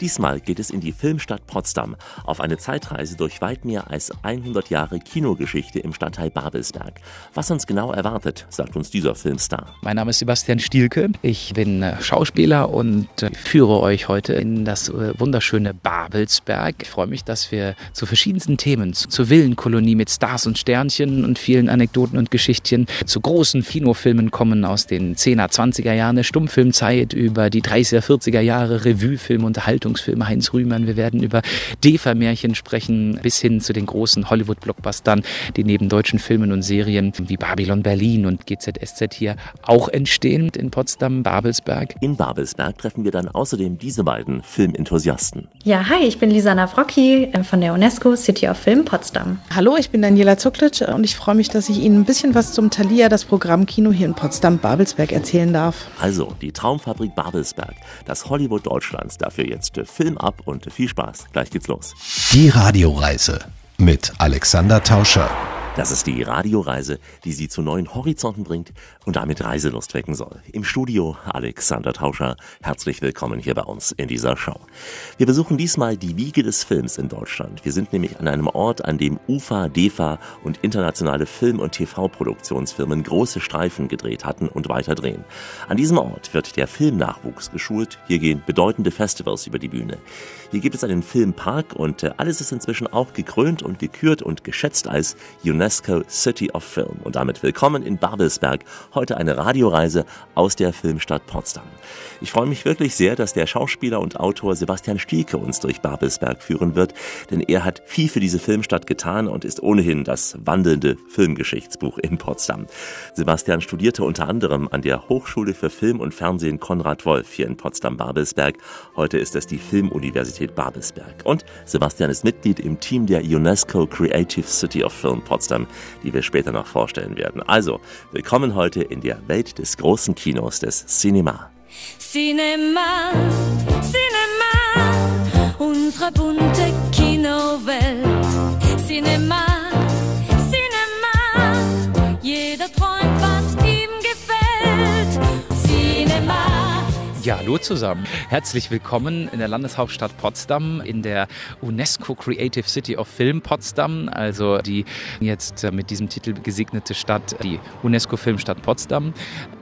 Diesmal geht es in die Filmstadt Potsdam auf eine Zeitreise durch weit mehr als 100 Jahre Kinogeschichte im Stadtteil Babelsberg. Was uns genau erwartet, sagt uns dieser Filmstar. Mein Name ist Sebastian Stielke. Ich bin äh, Schauspieler und äh, führe euch heute in das äh, wunderschöne Babelsberg. Ich freue mich, dass wir zu verschiedensten Themen, zur Villenkolonie mit Stars und Sternchen und vielen Anekdoten und Geschichtchen, zu großen Kinofilmen kommen aus den 10er, 20er Jahren der Stummfilmzeit über die 30er, 40er Jahre Revuefilm, Unterhaltung Unterhaltungsfilme Heinz Rühmann. Wir werden über Defa-Märchen sprechen, bis hin zu den großen Hollywood-Blockbustern, die neben deutschen Filmen und Serien wie Babylon Berlin und GZSZ hier auch entstehen in Potsdam, Babelsberg. In Babelsberg treffen wir dann außerdem diese beiden Filmenthusiasten. Ja, hi, ich bin Lisa Navrocky äh, von der UNESCO City of Film Potsdam. Hallo, ich bin Daniela Zucklitsch und ich freue mich, dass ich Ihnen ein bisschen was zum Thalia, das Programm Kino hier in Potsdam-Babelsberg erzählen darf. Also, die Traumfabrik Babelsberg, das Hollywood Deutschlands, dafür jetzt Film ab und viel Spaß. Gleich geht's los. Die Radioreise mit Alexander Tauscher. Das ist die Radioreise, die Sie zu neuen Horizonten bringt und damit Reiselust wecken soll. Im Studio Alexander Tauscher. Herzlich willkommen hier bei uns in dieser Show. Wir besuchen diesmal die Wiege des Films in Deutschland. Wir sind nämlich an einem Ort, an dem UFA, DEFA und internationale Film- und TV-Produktionsfirmen große Streifen gedreht hatten und weiter drehen. An diesem Ort wird der Filmnachwuchs geschult. Hier gehen bedeutende Festivals über die Bühne. Hier gibt es einen Filmpark und äh, alles ist inzwischen auch gekrönt und gekürt und geschätzt als UNESCO City of Film. Und damit willkommen in Babelsberg. Heute eine Radioreise aus der Filmstadt Potsdam. Ich freue mich wirklich sehr, dass der Schauspieler und Autor Sebastian Stielke uns durch Babelsberg führen wird, denn er hat viel für diese Filmstadt getan und ist ohnehin das wandelnde Filmgeschichtsbuch in Potsdam. Sebastian studierte unter anderem an der Hochschule für Film und Fernsehen Konrad Wolf hier in Potsdam-Babelsberg. Heute ist es die Filmuniversität Babelsberg. Und Sebastian ist Mitglied im Team der UNESCO Creative City of Film Potsdam die wir später noch vorstellen werden. Also, willkommen heute in der Welt des großen Kinos, des Cinema. Cinema, Cinema, unsere bunte Kinowelt. Cinema, Ja, hallo zusammen. Herzlich willkommen in der Landeshauptstadt Potsdam, in der UNESCO Creative City of Film Potsdam, also die jetzt mit diesem Titel gesegnete Stadt, die UNESCO Filmstadt Potsdam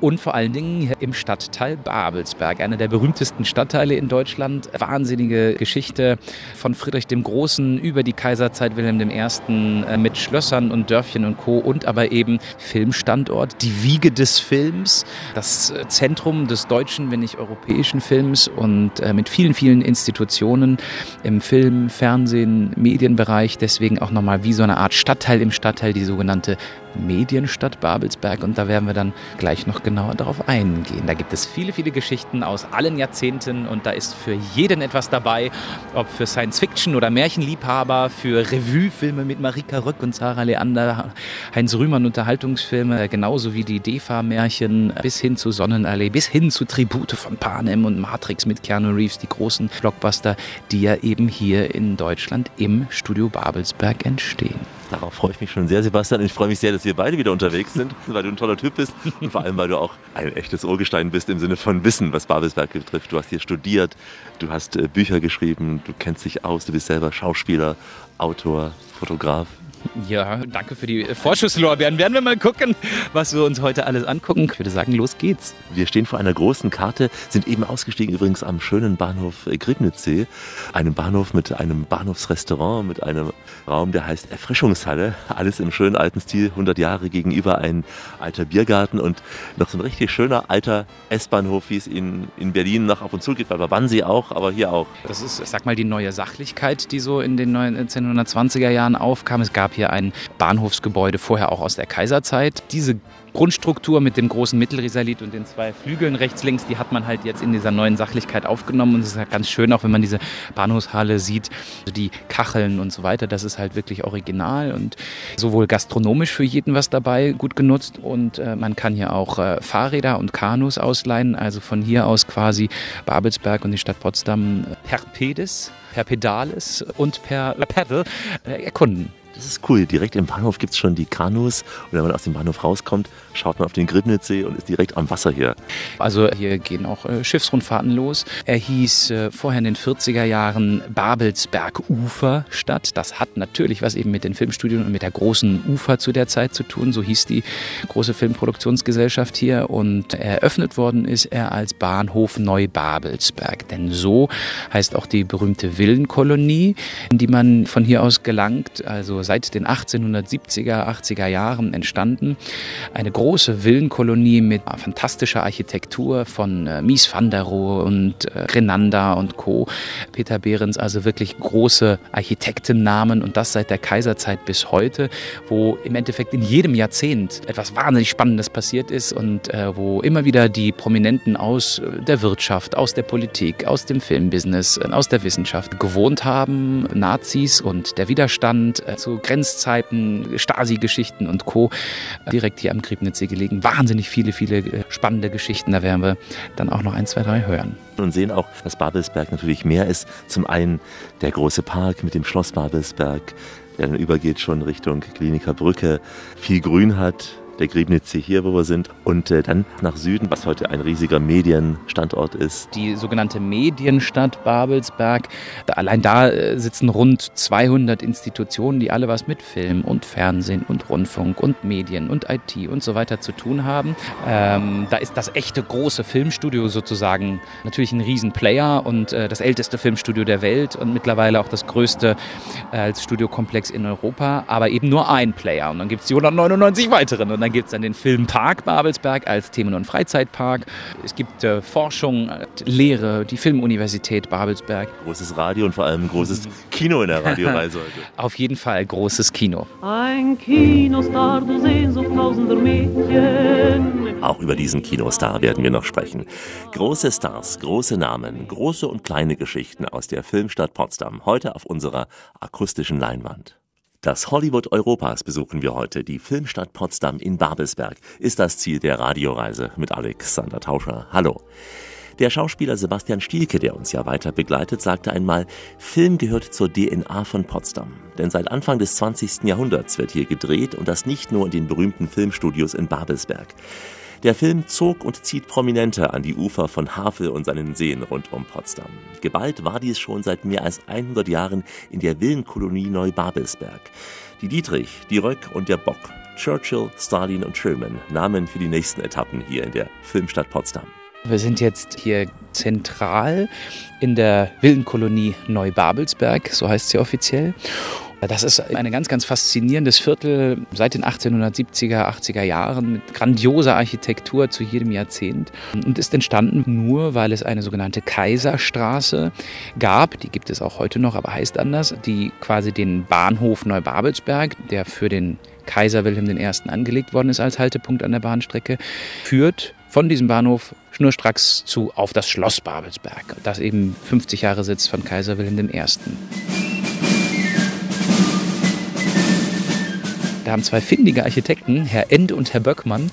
und vor allen Dingen im Stadtteil Babelsberg, einer der berühmtesten Stadtteile in Deutschland. Wahnsinnige Geschichte von Friedrich dem Großen über die Kaiserzeit Wilhelm I. Äh, mit Schlössern und Dörfchen und Co. und aber eben Filmstandort, die Wiege des Films, das Zentrum des deutschen, wenn nicht europäischen europäischen Films und äh, mit vielen, vielen Institutionen im Film, Fernsehen, Medienbereich. Deswegen auch nochmal wie so eine Art Stadtteil im Stadtteil, die sogenannte Medienstadt Babelsberg und da werden wir dann gleich noch genauer darauf eingehen. Da gibt es viele, viele Geschichten aus allen Jahrzehnten und da ist für jeden etwas dabei, ob für Science-Fiction oder Märchenliebhaber, für Revue-Filme mit Marika Röck und Sarah Leander, Heinz Rühmann Unterhaltungsfilme, genauso wie die Defa-Märchen bis hin zu Sonnenallee, bis hin zu Tribute von Panem und Matrix mit Keanu Reeves, die großen Blockbuster, die ja eben hier in Deutschland im Studio Babelsberg entstehen. Darauf freue ich mich schon sehr, Sebastian. Ich freue mich sehr, dass wir beide wieder unterwegs sind, weil du ein toller Typ bist und vor allem, weil du auch ein echtes Urgestein bist im Sinne von Wissen, was Babelsberg betrifft. Du hast hier studiert, du hast äh, Bücher geschrieben, du kennst dich aus, du bist selber Schauspieler, Autor, Fotograf. Ja, danke für die Vorschusslorbeeren. Werden wir mal gucken, was wir uns heute alles angucken. Ich würde sagen, los geht's. Wir stehen vor einer großen Karte, sind eben ausgestiegen übrigens am schönen Bahnhof Grignitz, einem Bahnhof mit einem Bahnhofsrestaurant, mit einem Raum, der heißt Erfrischungshalle. Alles im schönen alten Stil, 100 Jahre gegenüber ein alter Biergarten und noch so ein richtig schöner alter S-Bahnhof, wie es in, in Berlin noch ab und zu gibt, bei Wannsee auch, aber hier auch. Das ist, ich sag mal, die neue Sachlichkeit, die so in den 1920er Jahren aufkam. Es gab hier ein Bahnhofsgebäude, vorher auch aus der Kaiserzeit. Diese Grundstruktur mit dem großen Mittelrisalit und den zwei Flügeln rechts, links, die hat man halt jetzt in dieser neuen Sachlichkeit aufgenommen. Und es ist halt ganz schön, auch wenn man diese Bahnhofshalle sieht, die Kacheln und so weiter. Das ist halt wirklich original und sowohl gastronomisch für jeden was dabei, gut genutzt. Und äh, man kann hier auch äh, Fahrräder und Kanus ausleihen. Also von hier aus quasi Babelsberg und die Stadt Potsdam. Herpedes per Pedales und per Pedal äh, erkunden. Das ist cool. Direkt im Bahnhof gibt es schon die Kanus. Und wenn man aus dem Bahnhof rauskommt, schaut man auf den Griebnitzsee und ist direkt am Wasser hier. Also hier gehen auch äh, Schiffsrundfahrten los. Er hieß äh, vorher in den 40er Jahren Babelsberg Uferstadt. Das hat natürlich was eben mit den Filmstudien und mit der großen Ufer zu der Zeit zu tun. So hieß die große Filmproduktionsgesellschaft hier. Und eröffnet worden ist er als Bahnhof Neubabelsberg. Denn so heißt auch die berühmte Villenkolonie, in die man von hier aus gelangt. Also seit den 1870er, 80er Jahren entstanden. Eine große Villenkolonie mit fantastischer Architektur von äh, Mies van der Rohe und äh, Renanda und Co. Peter Behrens, also wirklich große Architektennamen und das seit der Kaiserzeit bis heute, wo im Endeffekt in jedem Jahrzehnt etwas wahnsinnig Spannendes passiert ist und äh, wo immer wieder die Prominenten aus äh, der Wirtschaft, aus der Politik, aus dem Filmbusiness, äh, aus der Wissenschaft gewohnt haben, Nazis und der Widerstand äh, Grenzzeiten, Stasi-Geschichten und Co. direkt hier am Griebnitzsee gelegen. Wahnsinnig viele, viele äh, spannende Geschichten. Da werden wir dann auch noch ein, zwei, drei hören. Und sehen auch, dass Babelsberg natürlich mehr ist. Zum einen der große Park mit dem Schloss Babelsberg, der dann übergeht schon Richtung Kliniker Brücke, viel Grün hat, der Griebnitzsee hier, wo wir sind, und äh, dann nach Süden, was heute ein riesiger Medienstandort ist. Die sogenannte Medienstadt Babelsberg, allein da äh, sitzen rund 200 Institutionen, die alle was mit Film und Fernsehen und Rundfunk und Medien und IT und so weiter zu tun haben. Ähm, da ist das echte große Filmstudio sozusagen natürlich ein Riesenplayer und äh, das älteste Filmstudio der Welt und mittlerweile auch das größte äh, als Studiokomplex in Europa, aber eben nur ein Player. Und dann gibt es die 199 weiteren. Und dann gibt es dann den Filmpark Babelsberg als Themen- und Freizeitpark. Es gibt äh, Forschung, Lehre, die Filmuniversität Babelsberg. Großes Radio und vor allem ein großes Kino in der Radioreise heute. Auf jeden Fall großes Kino. Ein Kinostar, du Sehnsucht tausender Mädchen. Auch über diesen Kinostar werden wir noch sprechen. Große Stars, große Namen, große und kleine Geschichten aus der Filmstadt Potsdam. Heute auf unserer akustischen Leinwand. Das Hollywood Europas besuchen wir heute. Die Filmstadt Potsdam in Babelsberg ist das Ziel der Radioreise mit Alexander Tauscher. Hallo. Der Schauspieler Sebastian Stielke, der uns ja weiter begleitet, sagte einmal, Film gehört zur DNA von Potsdam. Denn seit Anfang des 20. Jahrhunderts wird hier gedreht und das nicht nur in den berühmten Filmstudios in Babelsberg. Der Film zog und zieht Prominente an die Ufer von Havel und seinen Seen rund um Potsdam. Geballt war dies schon seit mehr als 100 Jahren in der Villenkolonie Neubabelsberg. Die Dietrich, die Röck und der Bock, Churchill, Stalin und Truman nahmen für die nächsten Etappen hier in der Filmstadt Potsdam. Wir sind jetzt hier zentral in der Villenkolonie Neubabelsberg, so heißt sie offiziell. Das ist ein ganz, ganz faszinierendes Viertel seit den 1870er, 80er Jahren mit grandioser Architektur zu jedem Jahrzehnt und ist entstanden nur, weil es eine sogenannte Kaiserstraße gab. Die gibt es auch heute noch, aber heißt anders, die quasi den Bahnhof Neubabelsberg, der für den Kaiser Wilhelm I. angelegt worden ist als Haltepunkt an der Bahnstrecke, führt von diesem Bahnhof schnurstracks zu auf das Schloss Babelsberg, das eben 50 Jahre Sitz von Kaiser Wilhelm I. Da haben zwei findige Architekten, Herr End und Herr Böckmann,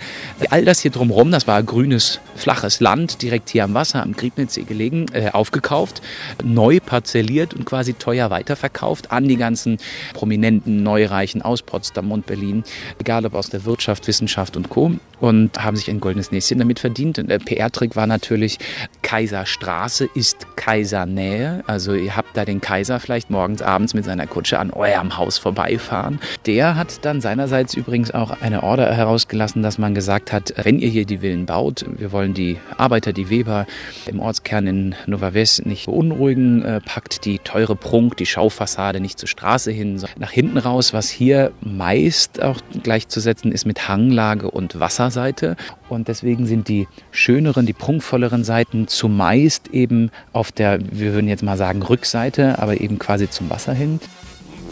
all das hier drumherum, das war grünes, flaches Land, direkt hier am Wasser, am Griebnitzsee gelegen, äh, aufgekauft, neu parzelliert und quasi teuer weiterverkauft an die ganzen prominenten Neureichen aus Potsdam und Berlin, egal ob aus der Wirtschaft, Wissenschaft und Co. Und haben sich ein goldenes Näschen damit verdient. Und der PR-Trick war natürlich, Kaiserstraße ist Kaisernähe. Also ihr habt da den Kaiser vielleicht morgens, abends mit seiner Kutsche an eurem Haus vorbeifahren. Der hat dann seinerseits übrigens auch eine Order herausgelassen, dass man gesagt hat, wenn ihr hier die Villen baut, wir wollen die Arbeiter, die Weber im Ortskern in Nova West nicht beunruhigen, äh, packt die teure Prunk, die Schaufassade nicht zur Straße hin, sondern nach hinten raus, was hier meist auch gleichzusetzen ist mit Hanglage und Wasserseite. Und deswegen sind die schöneren, die prunkvolleren Seiten zumeist eben auf der, wir würden jetzt mal sagen, Rückseite, aber eben quasi zum Wasser hin.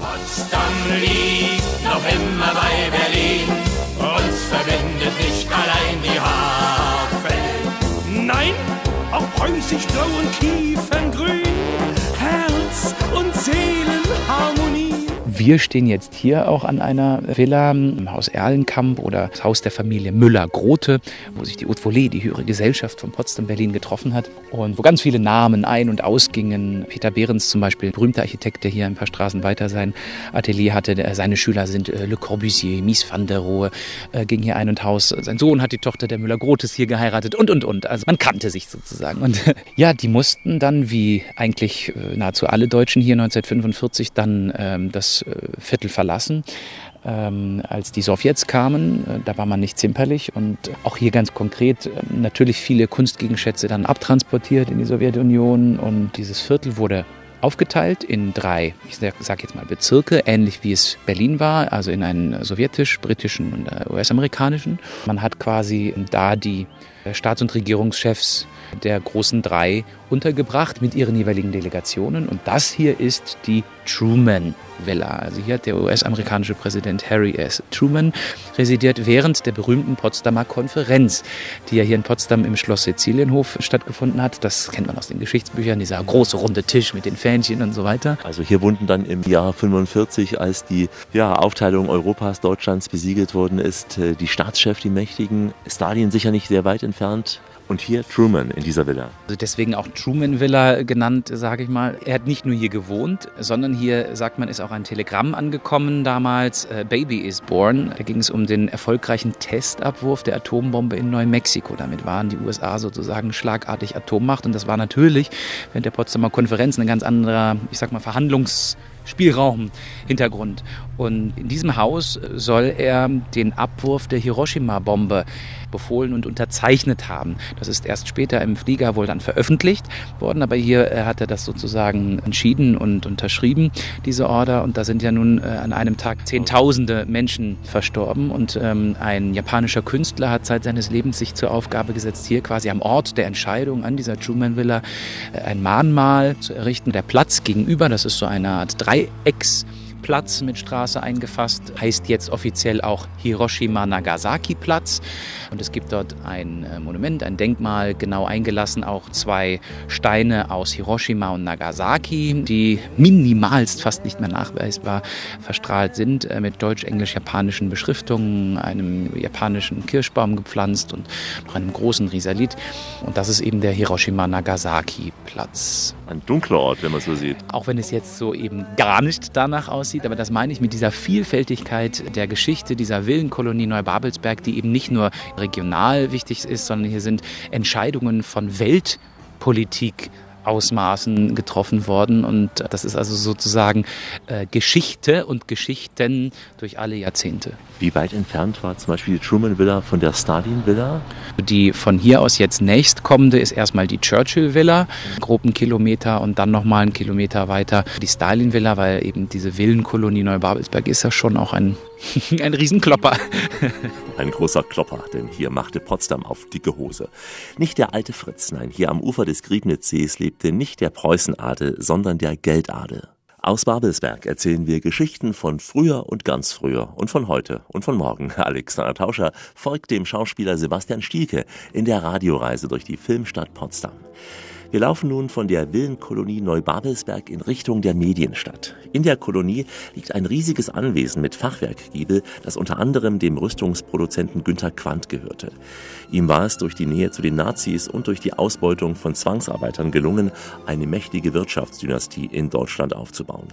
Potsdam liegt noch immer bei Berlin. Uns verbindet nicht allein die Havel. Nein, auch preußisch blau und kieferngrün. Herz und Seelenharmonie. Wir stehen jetzt hier auch an einer Villa im Haus Erlenkamp oder das Haus der Familie Müller-Grote, wo sich die Haute Volée, die höhere Gesellschaft von Potsdam-Berlin, getroffen hat und wo ganz viele Namen ein- und ausgingen. Peter Behrens zum Beispiel, berühmter Architekt, der hier ein paar Straßen weiter sein Atelier hatte. Seine Schüler sind äh, Le Corbusier, Mies van der Rohe, äh, ging hier ein und Haus. Sein Sohn hat die Tochter der Müller-Grotes hier geheiratet und, und, und. Also man kannte sich sozusagen. Und ja, die mussten dann, wie eigentlich äh, nahezu alle Deutschen hier 1945, dann ähm, das Viertel verlassen. Ähm, als die Sowjets kamen, äh, da war man nicht zimperlich und auch hier ganz konkret äh, natürlich viele Kunstgegenschätze dann abtransportiert in die Sowjetunion und dieses Viertel wurde aufgeteilt in drei, ich sage jetzt mal Bezirke, ähnlich wie es Berlin war, also in einen sowjetisch, britischen und äh, US-amerikanischen. Man hat quasi da die Staats- und Regierungschefs der großen drei untergebracht mit ihren jeweiligen Delegationen. Und das hier ist die Truman Villa. Also hier hat der US-amerikanische Präsident Harry S. Truman residiert während der berühmten Potsdamer Konferenz, die ja hier in Potsdam im Schloss Sizilienhof stattgefunden hat. Das kennt man aus den Geschichtsbüchern, dieser große runde Tisch mit den Fähnchen und so weiter. Also hier wurden dann im Jahr 45, als die ja, Aufteilung Europas, Deutschlands besiegelt worden ist, äh, die Staatschefs, die Mächtigen, Stalin sicher nicht sehr weit entfernt, und hier Truman in dieser Villa. Also deswegen auch Truman Villa genannt, sage ich mal. Er hat nicht nur hier gewohnt, sondern hier, sagt man, ist auch ein Telegramm angekommen damals. Äh, Baby is born. Da ging es um den erfolgreichen Testabwurf der Atombombe in Neumexiko. Damit waren die USA sozusagen schlagartig Atommacht. Und das war natürlich während der Potsdamer Konferenz ein ganz anderer, ich sag mal, Verhandlungs- Spielraum, Hintergrund. Und in diesem Haus soll er den Abwurf der Hiroshima-Bombe befohlen und unterzeichnet haben. Das ist erst später im Flieger wohl dann veröffentlicht worden, aber hier äh, hat er das sozusagen entschieden und unterschrieben, diese Order. Und da sind ja nun äh, an einem Tag Zehntausende Menschen verstorben. Und ähm, ein japanischer Künstler hat seit seines Lebens sich zur Aufgabe gesetzt, hier quasi am Ort der Entscheidung an dieser Truman Villa äh, ein Mahnmal zu errichten. Der Platz gegenüber, das ist so eine Art Dreiecks. Platz mit Straße eingefasst, heißt jetzt offiziell auch Hiroshima Nagasaki Platz. Und es gibt dort ein äh, Monument, ein Denkmal, genau eingelassen, auch zwei Steine aus Hiroshima und Nagasaki, die minimalst fast nicht mehr nachweisbar verstrahlt sind, äh, mit deutsch-englisch-japanischen Beschriftungen, einem japanischen Kirschbaum gepflanzt und noch einem großen Risalit. Und das ist eben der Hiroshima Nagasaki Platz. Ein dunkler Ort, wenn man so sieht. Auch wenn es jetzt so eben gar nicht danach aussieht, aber das meine ich mit dieser Vielfältigkeit der Geschichte dieser Villenkolonie Neubabelsberg, die eben nicht nur regional wichtig ist, sondern hier sind Entscheidungen von Weltpolitik Ausmaßen getroffen worden. Und das ist also sozusagen äh, Geschichte und Geschichten durch alle Jahrzehnte. Wie weit entfernt war zum Beispiel die Truman Villa von der Stalin Villa? Die von hier aus jetzt nächstkommende ist erstmal die Churchill Villa, grob einen Kilometer und dann nochmal einen Kilometer weiter die Stalin Villa, weil eben diese Villenkolonie Neubabelsberg ist ja schon auch ein, ein Riesenklopper. Ein großer Klopper, denn hier machte Potsdam auf dicke Hose. Nicht der alte Fritz, nein, hier am Ufer des Griebnitzsees lebte nicht der Preußenadel, sondern der Geldadel. Aus Babelsberg erzählen wir Geschichten von früher und ganz früher und von heute und von morgen. Alexander Tauscher folgt dem Schauspieler Sebastian Stielke in der Radioreise durch die Filmstadt Potsdam. Wir laufen nun von der Villenkolonie Neubabelsberg in Richtung der Medienstadt. In der Kolonie liegt ein riesiges Anwesen mit Fachwerkgiebel, das unter anderem dem Rüstungsproduzenten Günter Quandt gehörte. Ihm war es durch die Nähe zu den Nazis und durch die Ausbeutung von Zwangsarbeitern gelungen, eine mächtige Wirtschaftsdynastie in Deutschland aufzubauen.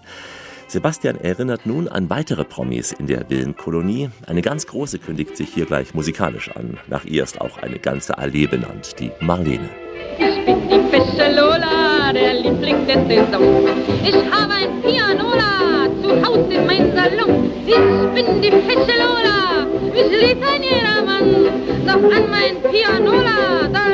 Sebastian erinnert nun an weitere Promis in der Villenkolonie. Eine ganz große kündigt sich hier gleich musikalisch an. Nach ihr ist auch eine ganze Allee benannt, die Marlene. Ich bin die fesche Lola, der Liebling der Saison. Ich habe ein Pianola zu Hause in meinem Salon. Ich bin die fesche Lola, mich liebt ein jedermann. Doch an mein Pianola, da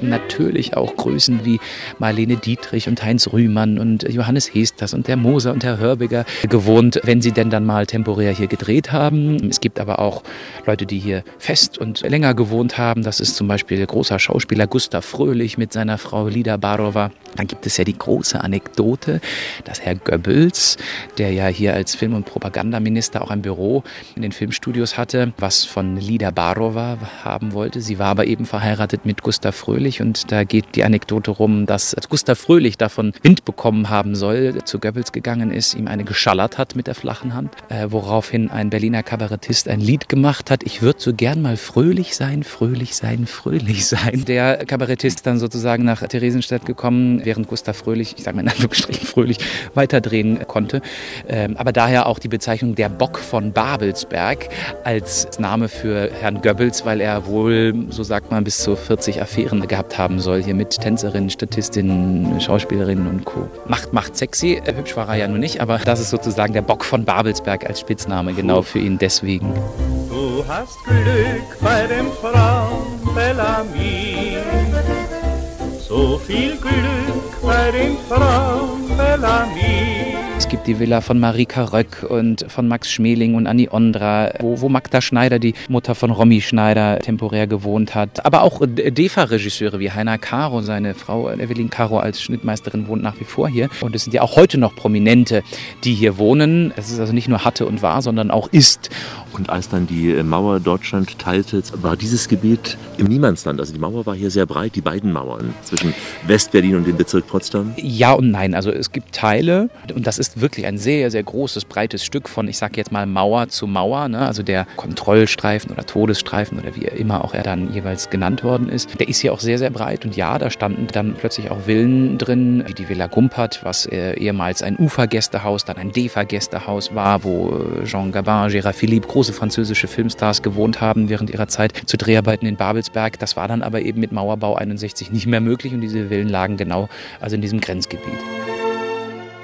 haben natürlich auch Größen wie Marlene Dietrich und Heinz Rühmann und Johannes Hesters und der Moser und Herr Hörbiger gewohnt, wenn sie denn dann mal temporär hier gedreht haben. Es gibt aber auch Leute, die hier fest und länger gewohnt haben. Das ist zum Beispiel der große Schauspieler Gustav Fröhlich mit seiner Frau Lida Barova. Dann gibt es ja die große Anekdote, dass Herr Goebbels, der ja hier als Film- und Propagandaminister auch ein Büro in den Filmstudios hatte, was von Lida Barova haben wollte. Sie war aber eben verheiratet mit Gustav Gustav Fröhlich und da geht die Anekdote rum, dass Gustav Fröhlich davon Wind bekommen haben soll, zu Goebbels gegangen ist, ihm eine geschallert hat mit der flachen Hand, äh, woraufhin ein Berliner Kabarettist ein Lied gemacht hat, ich würde so gern mal fröhlich sein, fröhlich sein, fröhlich sein. Der Kabarettist dann sozusagen nach Theresienstadt gekommen, während Gustav Fröhlich, ich sage mal in Anführungsstrichen fröhlich, weiterdrehen konnte. Ähm, aber daher auch die Bezeichnung der Bock von Babelsberg als Name für Herrn Goebbels, weil er wohl, so sagt man, bis zu 40 Affären gehabt haben soll, hier mit Tänzerinnen, Statistinnen, Schauspielerinnen und Co. Macht, macht sexy, äh, hübsch war er ja nur nicht, aber das ist sozusagen der Bock von Babelsberg als Spitzname, genau für ihn deswegen. Du hast Glück bei dem Frauen Bellamy. So viel Glück bei den Frauen Bellamy. Es gibt die Villa von Marika Röck und von Max Schmeling und Annie Ondra, wo, wo Magda Schneider, die Mutter von Romy Schneider, temporär gewohnt hat. Aber auch DEFA-Regisseure wie Heiner Caro, seine Frau Evelyn Caro als Schnittmeisterin wohnt nach wie vor hier. Und es sind ja auch heute noch Prominente, die hier wohnen. Es ist also nicht nur hatte und war, sondern auch ist. Und als dann die Mauer Deutschland teilte, war dieses Gebiet im Niemandsland. Also die Mauer war hier sehr breit, die beiden Mauern zwischen Westberlin und dem Bezirk Potsdam. Ja und nein. Also es gibt Teile, und das ist wirklich ein sehr, sehr großes, breites Stück von, ich sage jetzt mal Mauer zu Mauer, ne? also der Kontrollstreifen oder Todesstreifen oder wie immer auch er dann jeweils genannt worden ist. Der ist hier auch sehr, sehr breit und ja, da standen dann plötzlich auch Villen drin, wie die Villa Gumpert, was äh, ehemals ein Ufergästehaus, dann ein Defa-Gästehaus war, wo äh, Jean Gabin, Gérard Philippe, große französische Filmstars gewohnt haben während ihrer Zeit zu Dreharbeiten in Babelsberg. Das war dann aber eben mit Mauerbau 61 nicht mehr möglich und diese Villen lagen genau also in diesem Grenzgebiet.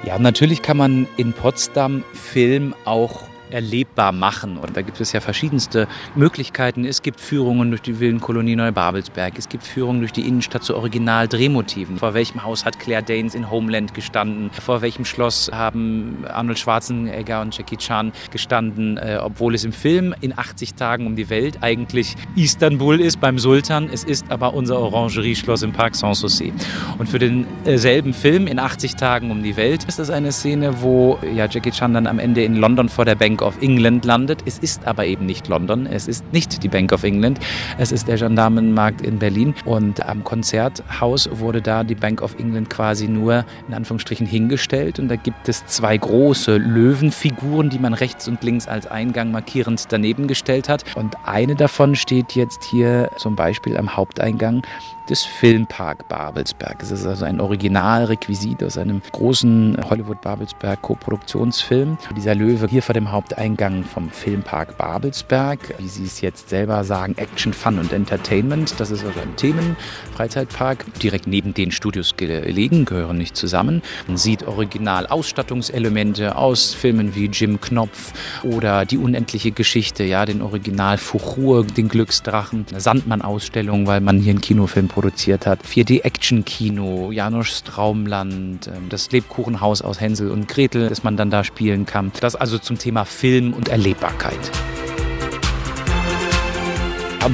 Ja, natürlich kann man in Potsdam Film auch erlebbar machen. Und da gibt es ja verschiedenste Möglichkeiten. Es gibt Führungen durch die Villenkolonie Neubabelsberg. Es gibt Führungen durch die Innenstadt zu Original-Drehmotiven. Vor welchem Haus hat Claire Danes in Homeland gestanden? Vor welchem Schloss haben Arnold Schwarzenegger und Jackie Chan gestanden? Äh, obwohl es im Film in 80 Tagen um die Welt eigentlich Istanbul ist beim Sultan. Es ist aber unser Orangerie-Schloss im Park Sanssouci. Und für denselben Film in 80 Tagen um die Welt ist das eine Szene, wo ja, Jackie Chan dann am Ende in London vor der Bank of England landet. Es ist aber eben nicht London, es ist nicht die Bank of England, es ist der Gendarmenmarkt in Berlin und am Konzerthaus wurde da die Bank of England quasi nur in Anführungsstrichen hingestellt und da gibt es zwei große Löwenfiguren, die man rechts und links als Eingang markierend daneben gestellt hat und eine davon steht jetzt hier zum Beispiel am Haupteingang des Filmpark Babelsberg. Es ist also ein Originalrequisit aus einem großen Hollywood Babelsberg Koproduktionsfilm. Dieser Löwe hier vor dem Haupteingang vom Filmpark Babelsberg, wie Sie es jetzt selber sagen, Action, Fun und Entertainment. Das ist also ein Themenfreizeitpark, direkt neben den Studios gelegen, gehören nicht zusammen. Man sieht original Ausstattungselemente aus Filmen wie Jim Knopf oder Die unendliche Geschichte, ja, den Original Fuchur, den Glücksdrachen, eine Sandmann-Ausstellung, weil man hier einen Kinofilm produziert hat. 4D-Action-Kino, Janoschs Traumland, ähm, das Lebkuchenhaus aus Hänsel und Gretel, das man dann da spielen kann. Das also zum Thema Film und Erlebbarkeit.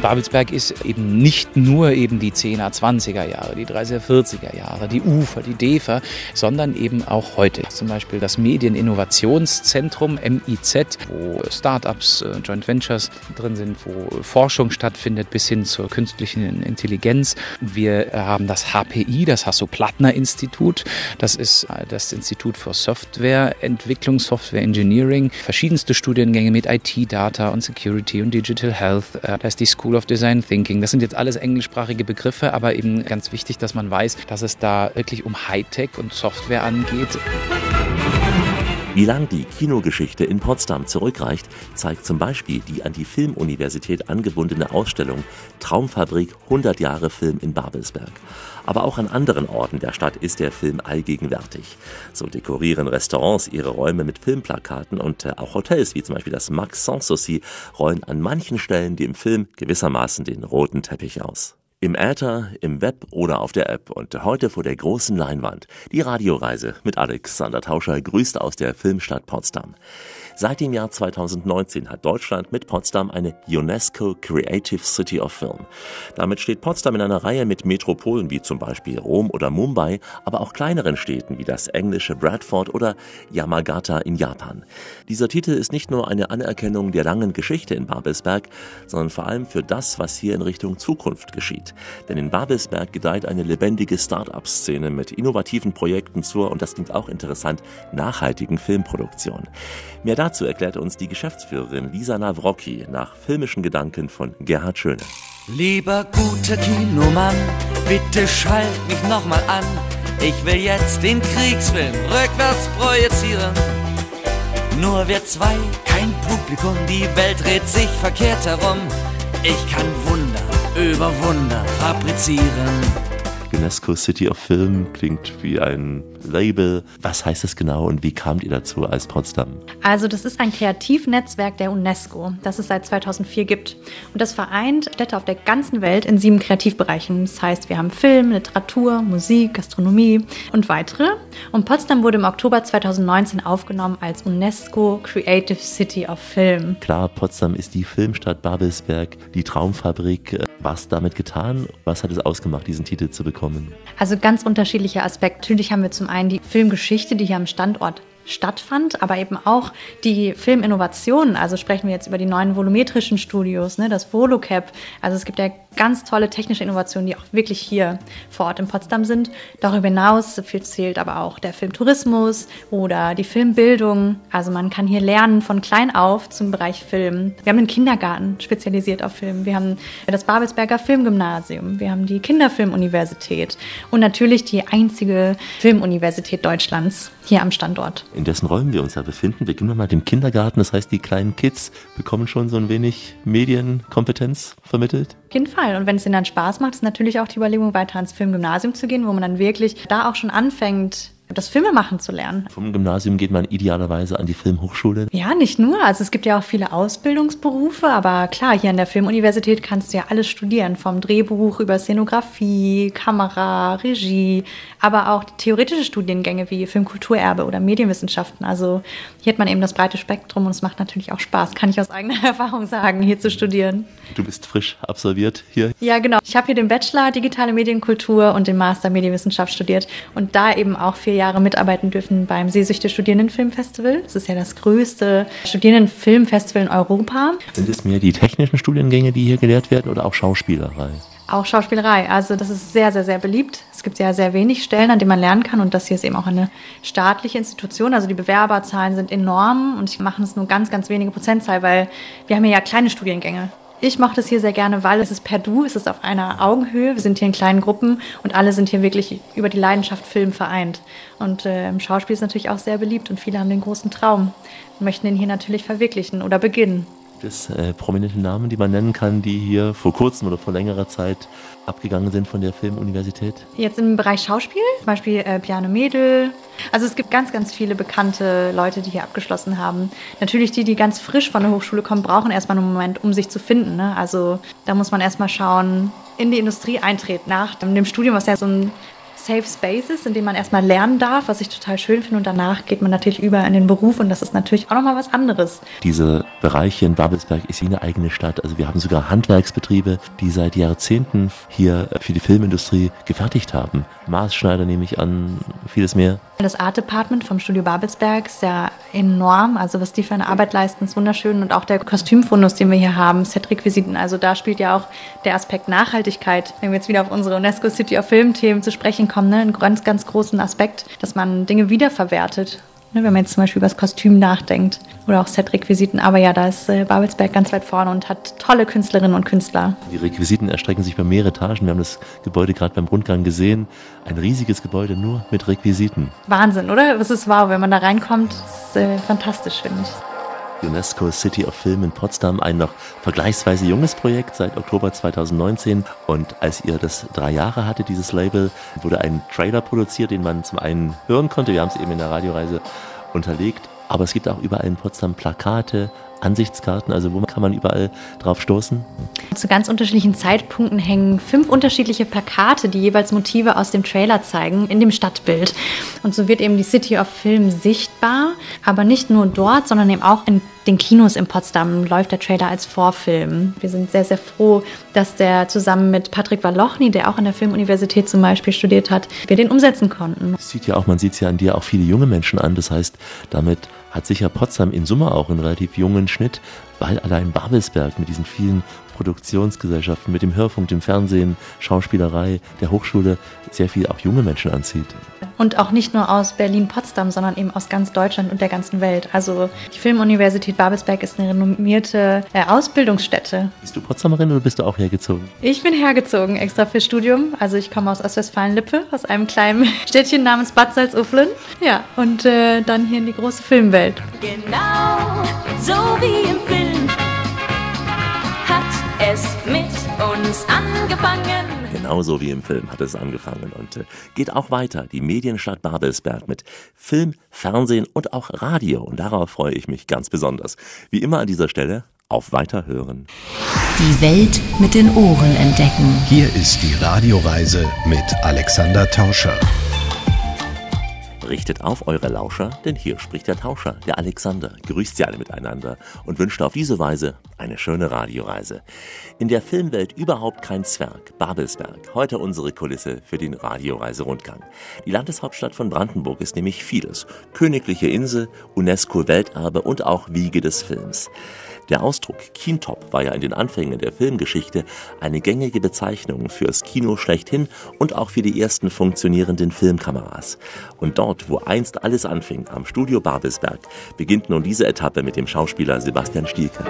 Babelsberg ist eben nicht nur eben die 10er, 20er Jahre, die 30er, 40er Jahre, die Ufer, die DEFA, sondern eben auch heute. Zum Beispiel das Medieninnovationszentrum MIZ, wo Startups, äh, Joint Ventures drin sind, wo Forschung stattfindet bis hin zur künstlichen Intelligenz. Wir haben das HPI, das Hasso-Plattner-Institut. Das ist äh, das Institut für Softwareentwicklung, Software Engineering. Verschiedenste Studiengänge mit IT, Data und Security und Digital Health. Äh, da ist die School of Design Thinking. Das sind jetzt alles englischsprachige Begriffe, aber eben ganz wichtig, dass man weiß, dass es da wirklich um Hightech und Software angeht. Wie lang die Kinogeschichte in Potsdam zurückreicht, zeigt zum Beispiel die an die Filmuniversität angebundene Ausstellung Traumfabrik 100 Jahre Film in Babelsberg. Aber auch an anderen Orten der Stadt ist der Film allgegenwärtig. So dekorieren Restaurants ihre Räume mit Filmplakaten und äh, auch Hotels wie zum Beispiel das Max Sanssouci rollen an manchen Stellen dem Film gewissermaßen den roten Teppich aus. Im Äther, im Web oder auf der App und heute vor der großen Leinwand. Die Radioreise mit Alexander Tauscher grüßt aus der Filmstadt Potsdam. Seit dem Jahr 2019 hat Deutschland mit Potsdam eine UNESCO Creative City of Film. Damit steht Potsdam in einer Reihe mit Metropolen wie zum Beispiel Rom oder Mumbai, aber auch kleineren Städten wie das englische Bradford oder Yamagata in Japan. Dieser Titel ist nicht nur eine Anerkennung der langen Geschichte in Babelsberg, sondern vor allem für das, was hier in Richtung Zukunft geschieht. Denn in Babelsberg gedeiht eine lebendige Start-up-Szene mit innovativen Projekten zur, und das klingt auch interessant, nachhaltigen Filmproduktion. Mehr dazu erklärt uns die Geschäftsführerin Lisa Nawrocki nach filmischen Gedanken von Gerhard Schöne. Lieber guter Kinomann, bitte schalt mich nochmal an. Ich will jetzt den Kriegsfilm rückwärts projizieren. Nur wir zwei, kein Publikum, die Welt dreht sich verkehrt herum. Ich kann Wunder über Wunder fabrizieren. UNESCO City of Film klingt wie ein Label. Was heißt es genau und wie kamt ihr dazu als Potsdam? Also das ist ein Kreativnetzwerk der UNESCO, das es seit 2004 gibt. Und das vereint Städte auf der ganzen Welt in sieben Kreativbereichen. Das heißt, wir haben Film, Literatur, Musik, Gastronomie und weitere. Und Potsdam wurde im Oktober 2019 aufgenommen als UNESCO Creative City of Film. Klar, Potsdam ist die Filmstadt Babelsberg, die Traumfabrik. Was damit getan? Was hat es ausgemacht, diesen Titel zu bekommen? Also ganz unterschiedliche Aspekte. Natürlich haben wir zum einen die Filmgeschichte, die hier am Standort stattfand, aber eben auch die Filminnovationen. Also sprechen wir jetzt über die neuen volumetrischen Studios, ne, das Volocap. Also es gibt ja ganz tolle technische Innovationen, die auch wirklich hier vor Ort in Potsdam sind. Darüber hinaus zählt aber auch der Filmtourismus oder die Filmbildung. Also man kann hier lernen von klein auf zum Bereich Film. Wir haben einen Kindergarten spezialisiert auf Film. Wir haben das Babelsberger Filmgymnasium. Wir haben die Kinderfilmuniversität und natürlich die einzige Filmuniversität Deutschlands hier am Standort. In dessen Räumen wir uns ja befinden. Beginnen wir mal dem Kindergarten. Das heißt, die kleinen Kids bekommen schon so ein wenig Medienkompetenz vermittelt. Jeden Fall. Und wenn es ihnen dann Spaß macht, ist natürlich auch die Überlegung, weiter ans Filmgymnasium zu gehen, wo man dann wirklich da auch schon anfängt, das Filmemachen zu lernen. Vom Gymnasium geht man idealerweise an die Filmhochschule. Ja, nicht nur. Also es gibt ja auch viele Ausbildungsberufe, aber klar, hier an der Filmuniversität kannst du ja alles studieren. Vom Drehbuch über Szenografie, Kamera, Regie, aber auch theoretische Studiengänge wie Filmkulturerbe oder Medienwissenschaften. Also hier hat man eben das breite Spektrum und es macht natürlich auch Spaß, kann ich aus eigener Erfahrung sagen, hier zu studieren. Du bist frisch absolviert hier? Ja, genau. Ich habe hier den Bachelor Digitale Medienkultur und den Master Medienwissenschaft studiert und da eben auch vier Jahre mitarbeiten dürfen beim Seesüchte Studierendenfilmfestival. Das ist ja das größte Studierendenfilmfestival in Europa. Sind es mehr die technischen Studiengänge, die hier gelehrt werden oder auch Schauspielerei? Auch Schauspielerei. Also das ist sehr, sehr, sehr beliebt. Es gibt ja sehr wenig Stellen, an denen man lernen kann. Und das hier ist eben auch eine staatliche Institution. Also die Bewerberzahlen sind enorm und ich mache es nur ganz, ganz wenige Prozentzahl, weil wir haben hier ja kleine Studiengänge. Ich mochte es hier sehr gerne, weil es ist per Du, es ist auf einer Augenhöhe. Wir sind hier in kleinen Gruppen und alle sind hier wirklich über die Leidenschaft Film vereint. Und äh, im Schauspiel ist natürlich auch sehr beliebt und viele haben den großen Traum und möchten ihn hier natürlich verwirklichen oder beginnen. Gibt es äh, prominente Namen, die man nennen kann, die hier vor kurzem oder vor längerer Zeit abgegangen sind von der Filmuniversität? Jetzt im Bereich Schauspiel, zum Beispiel äh, Piano Mädel. Also es gibt ganz, ganz viele bekannte Leute, die hier abgeschlossen haben. Natürlich die, die ganz frisch von der Hochschule kommen, brauchen erstmal einen Moment, um sich zu finden. Ne? Also da muss man erstmal schauen, in die Industrie eintreten. Nach dem Studium, was ja so ein Safe Spaces, in denen man erstmal lernen darf, was ich total schön finde. Und danach geht man natürlich über in den Beruf und das ist natürlich auch nochmal was anderes. Diese Bereiche in Babelsberg ist wie eine eigene Stadt. Also wir haben sogar Handwerksbetriebe, die seit Jahrzehnten hier für die Filmindustrie gefertigt haben. Maßschneider nehme ich an, vieles mehr. Das Art Department vom Studio Babelsberg ist ja enorm. Also was die für eine Arbeit leisten, ist wunderschön. Und auch der Kostümfundus, den wir hier haben, Setrequisiten. Also da spielt ja auch der Aspekt Nachhaltigkeit, wenn wir jetzt wieder auf unsere UNESCO City of Film Themen zu sprechen kommen, ne, einen ganz, ganz großen Aspekt, dass man Dinge wiederverwertet. Ne, wenn man jetzt zum Beispiel über das Kostüm nachdenkt oder auch Setrequisiten. Aber ja, da ist äh, Babelsberg ganz weit vorne und hat tolle Künstlerinnen und Künstler. Die Requisiten erstrecken sich über mehrere Etagen. Wir haben das Gebäude gerade beim Rundgang gesehen. Ein riesiges Gebäude nur mit Requisiten. Wahnsinn, oder? Das ist wow, wenn man da reinkommt. ist äh, fantastisch, finde ich. UNESCO City of Film in Potsdam, ein noch vergleichsweise junges Projekt seit Oktober 2019. Und als ihr das drei Jahre hatte, dieses Label, wurde ein Trailer produziert, den man zum einen hören konnte. Wir haben es eben in der Radioreise unterlegt. Aber es gibt auch überall in Potsdam Plakate, Ansichtskarten? Also wo kann man überall drauf stoßen? Zu ganz unterschiedlichen Zeitpunkten hängen fünf unterschiedliche Plakate, die jeweils Motive aus dem Trailer zeigen, in dem Stadtbild. Und so wird eben die City of Film sichtbar, aber nicht nur dort, sondern eben auch in den Kinos in Potsdam läuft der Trailer als Vorfilm. Wir sind sehr, sehr froh, dass der zusammen mit Patrick Walochny, der auch an der Filmuniversität zum Beispiel studiert hat, wir den umsetzen konnten. Sieht ja auch, man sieht es ja an dir auch viele junge Menschen an. Das heißt, damit hat sicher Potsdam in Summe auch einen relativ jungen Schnitt, weil allein Babelsberg mit diesen vielen Produktionsgesellschaften, mit dem Hörfunk, dem Fernsehen, Schauspielerei, der Hochschule sehr viel auch junge Menschen anzieht. Und auch nicht nur aus Berlin-Potsdam, sondern eben aus ganz Deutschland und der ganzen Welt. Also die Filmuniversität Babelsberg ist eine renommierte äh, Ausbildungsstätte. Bist du Potsdamerin oder bist du auch hergezogen? Ich bin hergezogen, extra fürs Studium. Also ich komme aus Ostwestfalen-Lippe, aus einem kleinen Städtchen namens Bad Salzuflen. Ja, und äh, dann hier in die große Filmwelt. Genau so wie im Film es mit uns angefangen. Genauso wie im Film hat es angefangen und äh, geht auch weiter. Die Medienstadt Babelsberg mit Film, Fernsehen und auch Radio. Und darauf freue ich mich ganz besonders. Wie immer an dieser Stelle auf Weiterhören. Die Welt mit den Ohren entdecken. Hier ist die Radioreise mit Alexander Tauscher. Richtet auf eure Lauscher, denn hier spricht der Tauscher, der Alexander, grüßt sie alle miteinander und wünscht auf diese Weise eine schöne Radioreise. In der Filmwelt überhaupt kein Zwerg, Babelsberg, heute unsere Kulisse für den Radioreiserundgang. Die Landeshauptstadt von Brandenburg ist nämlich vieles. Königliche Insel, UNESCO-Welterbe und auch Wiege des Films. Der Ausdruck Kintop war ja in den Anfängen der Filmgeschichte eine gängige Bezeichnung fürs Kino schlechthin und auch für die ersten funktionierenden Filmkameras. Und dort, wo einst alles anfing, am Studio Babelsberg, beginnt nun diese Etappe mit dem Schauspieler Sebastian Stielke.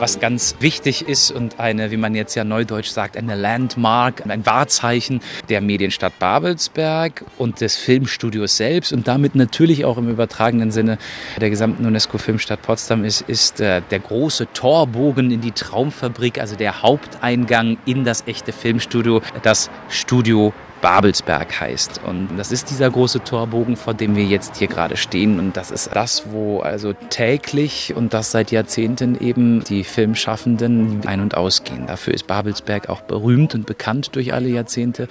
Was ganz wichtig ist und eine, wie man jetzt ja neudeutsch sagt, eine Landmark, ein Wahrzeichen der Medienstadt Babelsberg und des Filmstudios selbst und damit natürlich auch im übertragenen Sinne der gesamten UNESCO-Filmstadt Potsdam ist, ist äh, der große Torbogen in die Traumfabrik, also der Haupteingang in das echte Filmstudio, das Studio Babelsberg heißt. Und das ist dieser große Torbogen, vor dem wir jetzt hier gerade stehen. Und das ist das, wo also täglich und das seit Jahrzehnten eben die Filmschaffenden ein- und ausgehen. Dafür ist Babelsberg auch berühmt und bekannt durch alle Jahrzehnte,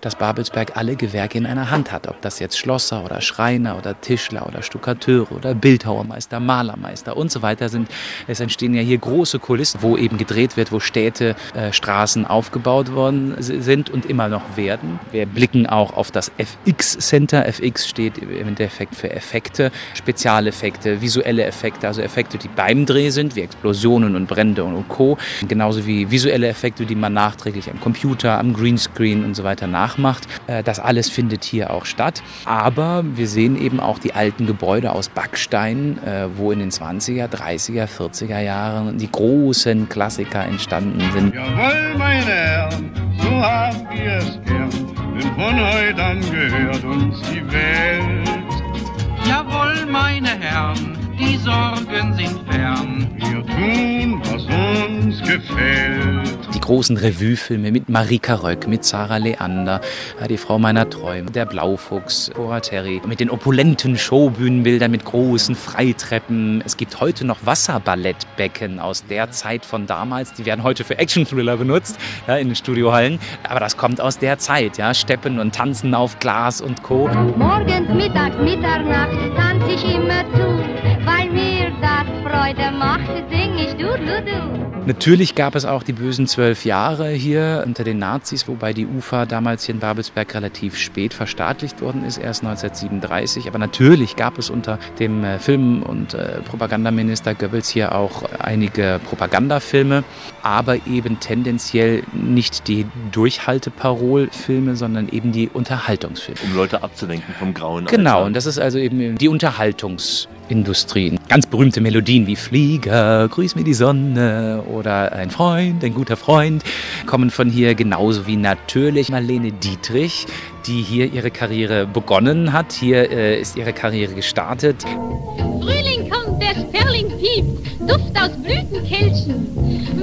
dass Babelsberg alle Gewerke in einer Hand hat. Ob das jetzt Schlosser oder Schreiner oder Tischler oder Stuckateure oder Bildhauermeister, Malermeister und so weiter sind. Es entstehen ja hier große Kulissen, wo eben gedreht wird, wo Städte, äh, Straßen aufgebaut worden sind und immer noch werden. Wir blicken auch auf das FX Center. FX steht im Endeffekt für Effekte, Spezialeffekte, visuelle Effekte, also Effekte, die beim Dreh sind, wie Explosionen und Brände und Co. Genauso wie visuelle Effekte, die man nachträglich am Computer, am Greenscreen und so weiter nachmacht. Äh, Das alles findet hier auch statt. Aber wir sehen eben auch die alten Gebäude aus Backstein, äh, wo in den 20er, 30er, 40er Jahren die großen Klassiker entstanden sind. Jawohl, meine Herren, so haben wir es gern, denn von heute an gehört uns die Welt. Jawohl, meine Herren, die Sorgen sind fern. Wir tun, was uns gefällt. Die großen Revuefilme mit Marika Röck, mit Sarah Leander, ja, die Frau meiner Träume, der Blaufuchs, Cora Terry, mit den opulenten Showbühnenbildern, mit großen Freitreppen. Es gibt heute noch Wasserballettbecken aus der Zeit von damals. Die werden heute für Action-Thriller benutzt, ja, in den Studiohallen. Aber das kommt aus der Zeit, ja. Steppen und Tanzen auf Glas und Co. Morgens, mittags, Mitternacht tanz ich immer zu, das Freude macht, sing ich du, du, du. Natürlich gab es auch die bösen zwölf Jahre hier unter den Nazis, wobei die UFA damals hier in Babelsberg relativ spät verstaatlicht worden ist, erst 1937. Aber natürlich gab es unter dem äh, Film- und äh, Propagandaminister Goebbels hier auch einige Propagandafilme, aber eben tendenziell nicht die Durchhalteparolfilme, sondern eben die Unterhaltungsfilme. Um Leute abzulenken vom grauen Genau, Alter. und das ist also eben die Unterhaltungsindustrie. Ganz berühmte Melodien wie Flieger, Grüß mir die Sonne oder Ein Freund, ein guter Freund kommen von hier, genauso wie natürlich Marlene Dietrich, die hier ihre Karriere begonnen hat. Hier äh, ist ihre Karriere gestartet. Frühling kommt, der Sperling piept, Duft aus Blütenkelchen.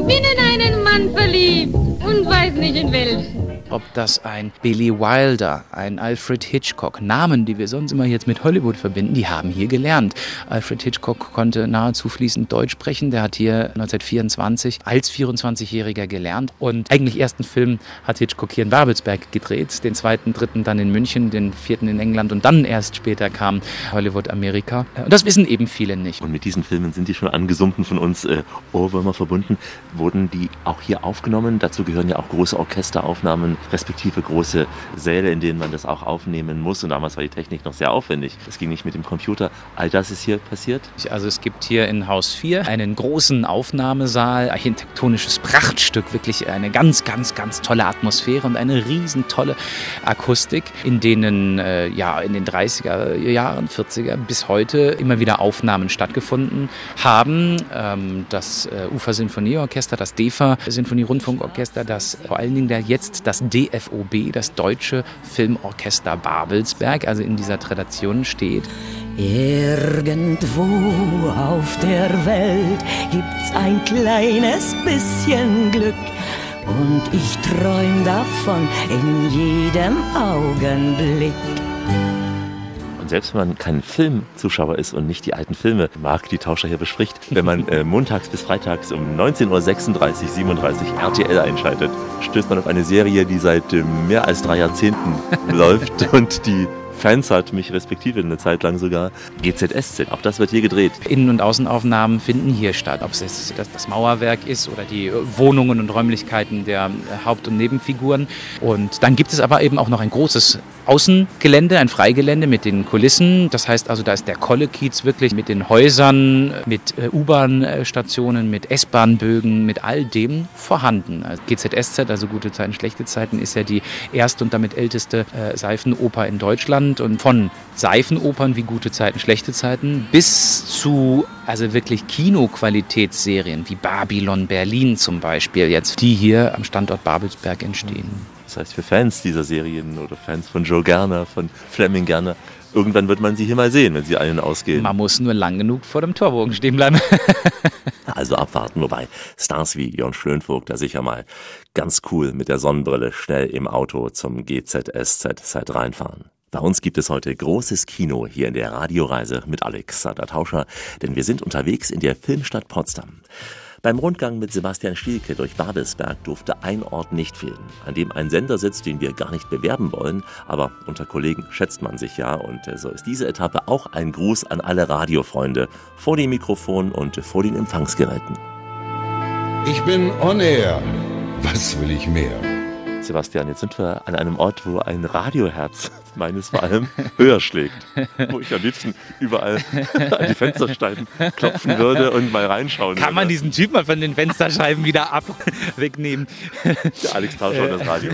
Bin in einen Mann verliebt und weiß nicht in welchen. Ob das ein Billy Wilder, ein Alfred Hitchcock, Namen, die wir sonst immer jetzt mit Hollywood verbinden, die haben hier gelernt. Alfred Hitchcock konnte nahezu fließend Deutsch sprechen. Der hat hier 1924 als 24-Jähriger gelernt und eigentlich ersten Film hat Hitchcock hier in Babelsberg gedreht, den zweiten, dritten dann in München, den vierten in England und dann erst später kam Hollywood Amerika. Und das wissen eben viele nicht. Und mit diesen Filmen sind die schon angesummten von uns äh, Ohrwürmer verbunden. Wurden die auch hier aufgenommen? Dazu gehören ja auch große Orchesteraufnahmen, respektive große Säle, in denen man das auch aufnehmen muss. Und damals war die Technik noch sehr aufwendig. Es ging nicht mit dem Computer. All das ist hier passiert? Also es gibt hier in Haus 4 einen großen Aufnahmesaal, architektonisches Prachtstück, wirklich eine ganz, ganz, ganz tolle Atmosphäre und eine riesen tolle Akustik, in denen äh, ja in den 30er Jahren, 40er bis heute immer wieder Aufnahmen stattgefunden haben. Ähm, das äh, Ufer Sinfonieorchester, das DEFA Sinfonie-Rundfunkorchester, das vor allen Dingen der, jetzt das DFOB, das Deutsche Filmorchester Babelsberg, also in dieser Tradition steht. Irgendwo auf der Welt gibt's ein kleines bisschen Glück. Und ich träum davon in jedem Augenblick. Und selbst wenn man kein Filmzuschauer ist und nicht die alten Filme mag, die Tauscher hier bespricht, wenn man äh, montags bis freitags um 19.36 Uhr, 37 RTL einschaltet, stößt man auf eine Serie, die seit äh, mehr als drei Jahrzehnten läuft und die Fans hat, mich respektive eine Zeit lang sogar. GZSZ, auch das wird hier gedreht. Innen- und Außenaufnahmen finden hier statt. Ob es jetzt das Mauerwerk ist oder die Wohnungen und Räumlichkeiten der Haupt- und Nebenfiguren. Und dann gibt es aber eben auch noch ein großes Außengelände, ein Freigelände mit den Kulissen. Das heißt also, da ist der Kollekiez wirklich mit den Häusern, mit äh, U-Bahn-Stationen, mit S-Bahn-Bögen, mit all dem vorhanden. Also GZSZ, also Gute Zeiten, Schlechte Zeiten, ist ja die erste und damit älteste äh, Seifenoper in Deutschland. Und von Seifenopern wie Gute Zeiten, Schlechte Zeiten bis zu also wirklich Kinoqualitätsserien wie Babylon Berlin zum Beispiel, jetzt die hier am Standort Babelsberg entstehen. Das heißt, für Fans dieser Serien oder Fans von Joe Gerner, von Fleming Gerner, irgendwann wird man sie hier mal sehen, wenn sie allen ausgehen. Man muss nur lang genug vor dem Torbogen stehen bleiben. also abwarten, wobei Stars wie Jörn Schlönvogt da sicher mal ganz cool mit der Sonnenbrille schnell im Auto zum GZSZ reinfahren. Bei uns gibt es heute großes Kino hier in der Radioreise mit Alexander Tauscher, denn wir sind unterwegs in der Filmstadt Potsdam. Beim Rundgang mit Sebastian Stielke durch Babelsberg durfte ein Ort nicht fehlen, an dem ein Sender sitzt, den wir gar nicht bewerben wollen, aber unter Kollegen schätzt man sich ja und so ist diese Etappe auch ein Gruß an alle Radiofreunde vor dem Mikrofon und vor den Empfangsgeräten. Ich bin on air. Was will ich mehr? Sebastian, jetzt sind wir an einem Ort, wo ein Radioherz meines vor allem höher schlägt. Wo ich am liebsten überall an die Fensterscheiben klopfen würde und mal reinschauen Kann würde. man diesen Typ mal von den Fensterscheiben wieder ab wegnehmen? Der Alex Tauscher und das Radio.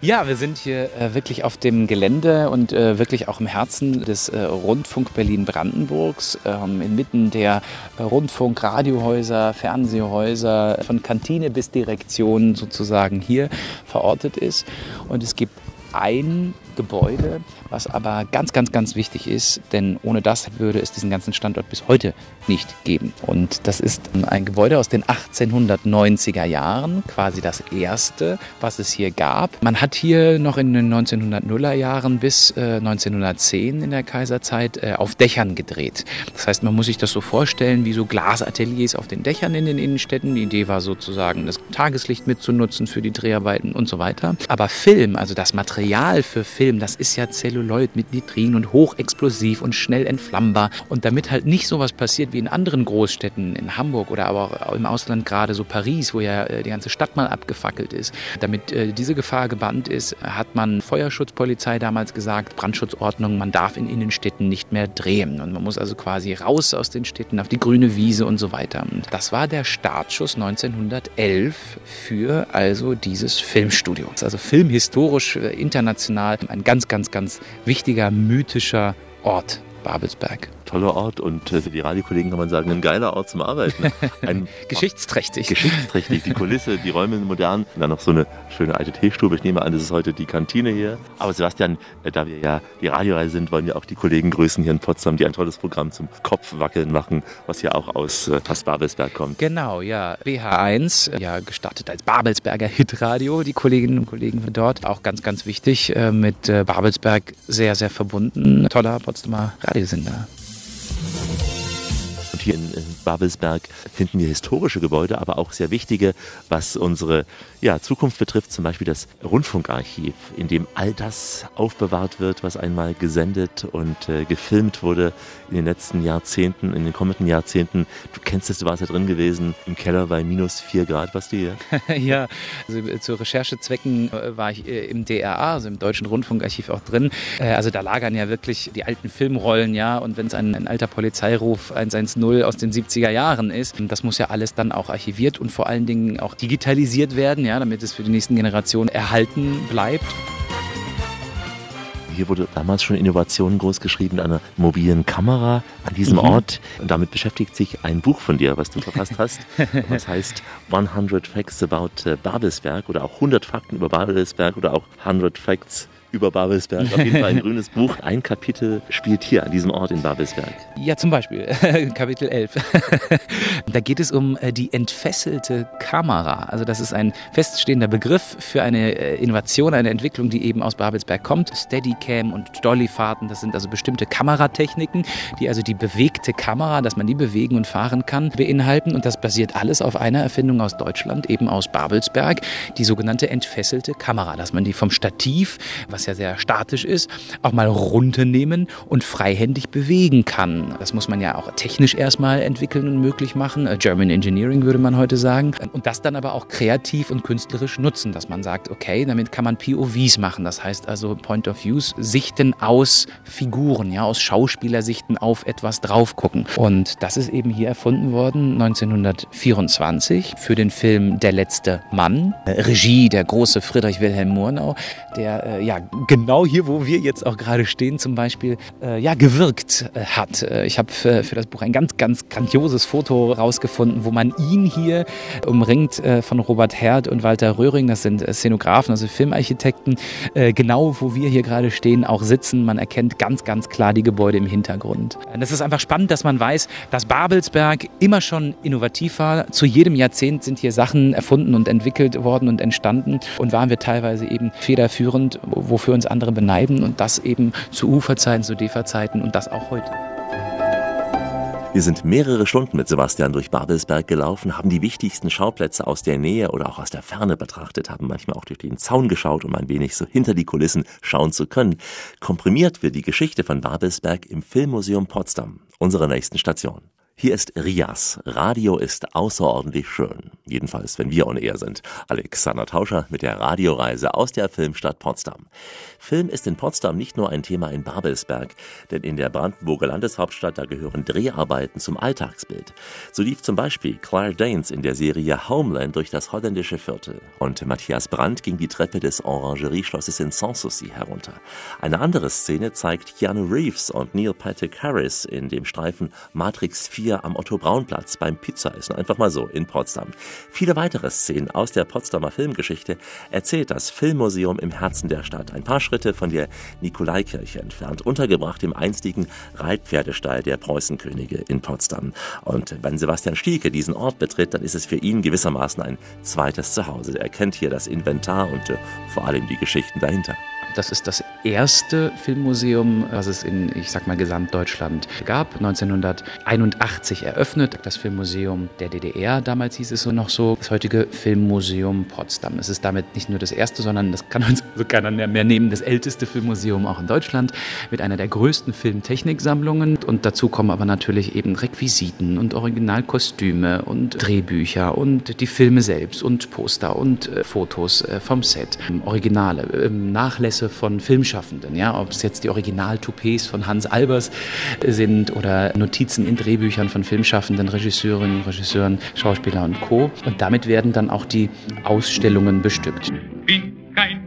Ja, wir sind hier äh, wirklich auf dem Gelände und äh, wirklich auch im Herzen des äh, Rundfunk Berlin-Brandenburgs, ähm, inmitten der äh, Rundfunk, Radiohäuser, Fernsehhäuser, von Kantine bis Direktion sozusagen hier verortet ist. Und es gibt ein Gebäude, was aber ganz, ganz, ganz wichtig ist, denn ohne das würde es diesen ganzen Standort bis heute nicht geben. Und das ist ein Gebäude aus den 1890er Jahren, quasi das erste, was es hier gab. Man hat hier noch in den 1900er Jahren bis äh, 1910 in der Kaiserzeit äh, auf Dächern gedreht. Das heißt, man muss sich das so vorstellen wie so Glasateliers auf den Dächern in den Innenstädten. Die Idee war sozusagen, das Tageslicht mitzunutzen für die Dreharbeiten und so weiter. Aber Film, also das Material für Film, das ist ja Zelluloid mit Nitrin und hochexplosiv und schnell entflammbar. Und damit halt nicht sowas passiert in anderen Großstädten, in Hamburg oder aber auch im Ausland gerade so Paris, wo ja äh, die ganze Stadt mal abgefackelt ist. Damit äh, diese Gefahr gebannt ist, hat man Feuerschutzpolizei damals gesagt, Brandschutzordnung, man darf in Innenstädten nicht mehr drehen. Und man muss also quasi raus aus den Städten auf die grüne Wiese und so weiter. Und das war der Startschuss 1911 für also dieses Filmstudio. Also filmhistorisch äh, international ein ganz, ganz, ganz wichtiger mythischer Ort, Babelsberg. Toller Ort und äh, für die Radiokollegen kann man sagen, ein geiler Ort zum Arbeiten. Ein geschichtsträchtig. Geschichtsträchtig, die Kulisse, die Räume modern. Und dann noch so eine schöne alte Teestube. Ich nehme an, das ist heute die Kantine hier. Aber Sebastian, äh, da wir ja die Radioreise sind, wollen wir auch die Kollegen grüßen hier in Potsdam, die ein tolles Programm zum Kopfwackeln machen, was ja auch aus äh, Babelsberg kommt. Genau, ja. BH1, äh, ja gestartet als Babelsberger Hitradio. Die Kolleginnen und Kollegen von dort, auch ganz, ganz wichtig, mit Babelsberg sehr, sehr verbunden. Toller Potsdamer Radiosender. Hier in, Babelsberg finden wir historische Gebäude, aber auch sehr wichtige, was unsere ja, Zukunft betrifft, zum Beispiel das Rundfunkarchiv, in dem all das aufbewahrt wird, was einmal gesendet und äh, gefilmt wurde in den letzten Jahrzehnten, in den kommenden Jahrzehnten. Du kennst es, du warst ja drin gewesen, im Keller bei minus vier Grad, was du hier? ja, also äh, zu Recherchezwecken äh, war ich äh, im DRA, also im Deutschen Rundfunkarchiv auch drin. Also da lagern ja wirklich die alten Filmrollen, ja, und wenn es ein, ein alter Polizeiruf 110 aus den 70er Jahren ist, das muss ja alles dann auch archiviert und vor allen Dingen auch digitalisiert werden, ja, damit es für die nächsten Generationen erhalten bleibt. Hier wurde damals schon Innovationen groß geschrieben, einer mobilen Kamera an diesem Mhm. Ort. Und damit beschäftigt sich ein Buch von dir, was du verfasst hast. Das heißt 100 Facts about äh, Babelsberg oder auch 100 Fakten über Babelsberg oder auch 100 Facts über Babelsberg. Auf jeden Fall ein grünes Buch. Ein Kapitel spielt hier an diesem Ort in Babelsberg. Ja, zum Beispiel Kapitel 11. da geht es um äh, die entfesselte Kamera. Also das ist ein feststehender Begriff für eine äh, Innovation, eine Entwicklung, die eben aus Babelsberg kommt. Steadicam und Dollyfahrten, das sind also bestimmte Kameratechniken, die also die bewegte Kamera, dass man die bewegen und fahren kann, beinhalten. Und das basiert alles auf einer Erfindung aus Deutschland, eben aus Babelsberg, die sogenannte entfesselte Kamera, dass man die vom Stativ, was ja sehr statisch ist, auch mal runternehmen und freihändig bewegen kann. Das muss man ja auch technisch erstmal entwickeln und möglich machen. Äh, German Engineering würde man heute sagen. Und das dann aber auch kreativ und künstlerisch nutzen, dass man sagt, okay, damit kann man POVs machen. Das heißt also Point of Views, Sichten aus Figuren, ja, aus Schauspielersichten auf etwas drauf gucken. Und das ist eben hier erfunden worden 1924 für den Film Der letzte Mann. Äh, Regie der große Friedrich Wilhelm Murnau, der äh, ja genau hier, wo wir jetzt auch gerade stehen, zum Beispiel äh, ja gewirkt äh, hat. Äh, ich habe für, für das Buch ein ganz, ganz grandioses Foto rausgefunden, wo man ihn hier umringt äh, von Robert Herd und Walter Röhring, das sind äh, Szenografen, also Filmarchitekten, äh, genau wo wir hier gerade stehen, auch sitzen. Man erkennt ganz, ganz klar die Gebäude im Hintergrund. Das ist einfach spannend, dass man weiß, dass Babelsberg immer schon innovativ war. Zu jedem Jahrzehnt sind hier Sachen erfunden und entwickelt worden und entstanden und waren wir teilweise eben federführend, wofür uns andere beneiden und das eben zu Uferzeiten, zu DEFA-Zeiten und das auch heute. Wir sind mehrere Stunden mit Sebastian durch Babelsberg gelaufen, haben die wichtigsten Schauplätze aus der Nähe oder auch aus der Ferne betrachtet, haben manchmal auch durch den Zaun geschaut, um ein wenig so hinter die Kulissen schauen zu können. Komprimiert wird die Geschichte von Babelsberg im Filmmuseum Potsdam, unserer nächsten Station. Hier ist Rias. Radio ist außerordentlich schön. Jedenfalls, wenn wir on air sind. Alexander Tauscher mit der Radioreise aus der Filmstadt Potsdam. Film ist in Potsdam nicht nur ein Thema in Babelsberg, denn in der Brandenburger Landeshauptstadt, da gehören Dreharbeiten zum Alltagsbild. So lief zum Beispiel Claire Danes in der Serie Homeland durch das holländische Viertel und Matthias Brandt ging die Treppe des Orangerieschlosses in Sanssouci herunter. Eine andere Szene zeigt Keanu Reeves und Neil Patrick Harris in dem Streifen Matrix 4 am Otto-Braun-Platz beim Pizzaessen, einfach mal so, in Potsdam. Viele weitere Szenen aus der Potsdamer Filmgeschichte erzählt das Filmmuseum im Herzen der Stadt, ein paar Schritte von der Nikolaikirche entfernt, untergebracht im einstigen Reitpferdestall der Preußenkönige in Potsdam. Und wenn Sebastian Stieke diesen Ort betritt, dann ist es für ihn gewissermaßen ein zweites Zuhause. Er kennt hier das Inventar und äh, vor allem die Geschichten dahinter. Das ist das erste Filmmuseum, was es in, ich sag mal, Gesamtdeutschland gab. 1981 eröffnet. Das Filmmuseum der DDR, damals hieß es so noch so, das heutige Filmmuseum Potsdam. Es ist damit nicht nur das erste, sondern das kann uns also keiner mehr nehmen, das älteste Filmmuseum auch in Deutschland mit einer der größten Filmtechniksammlungen. Und dazu kommen aber natürlich eben Requisiten und Originalkostüme und Drehbücher und die Filme selbst und Poster und äh, Fotos äh, vom Set. Ähm, Originale, ähm, Nachlässe von Filmschaffenden, ja, ob es jetzt die Original-Toupets von Hans Albers sind oder Notizen in Drehbüchern von Filmschaffenden, Regisseurinnen, Regisseuren, Schauspieler und Co. Und damit werden dann auch die Ausstellungen bestückt. Bin kein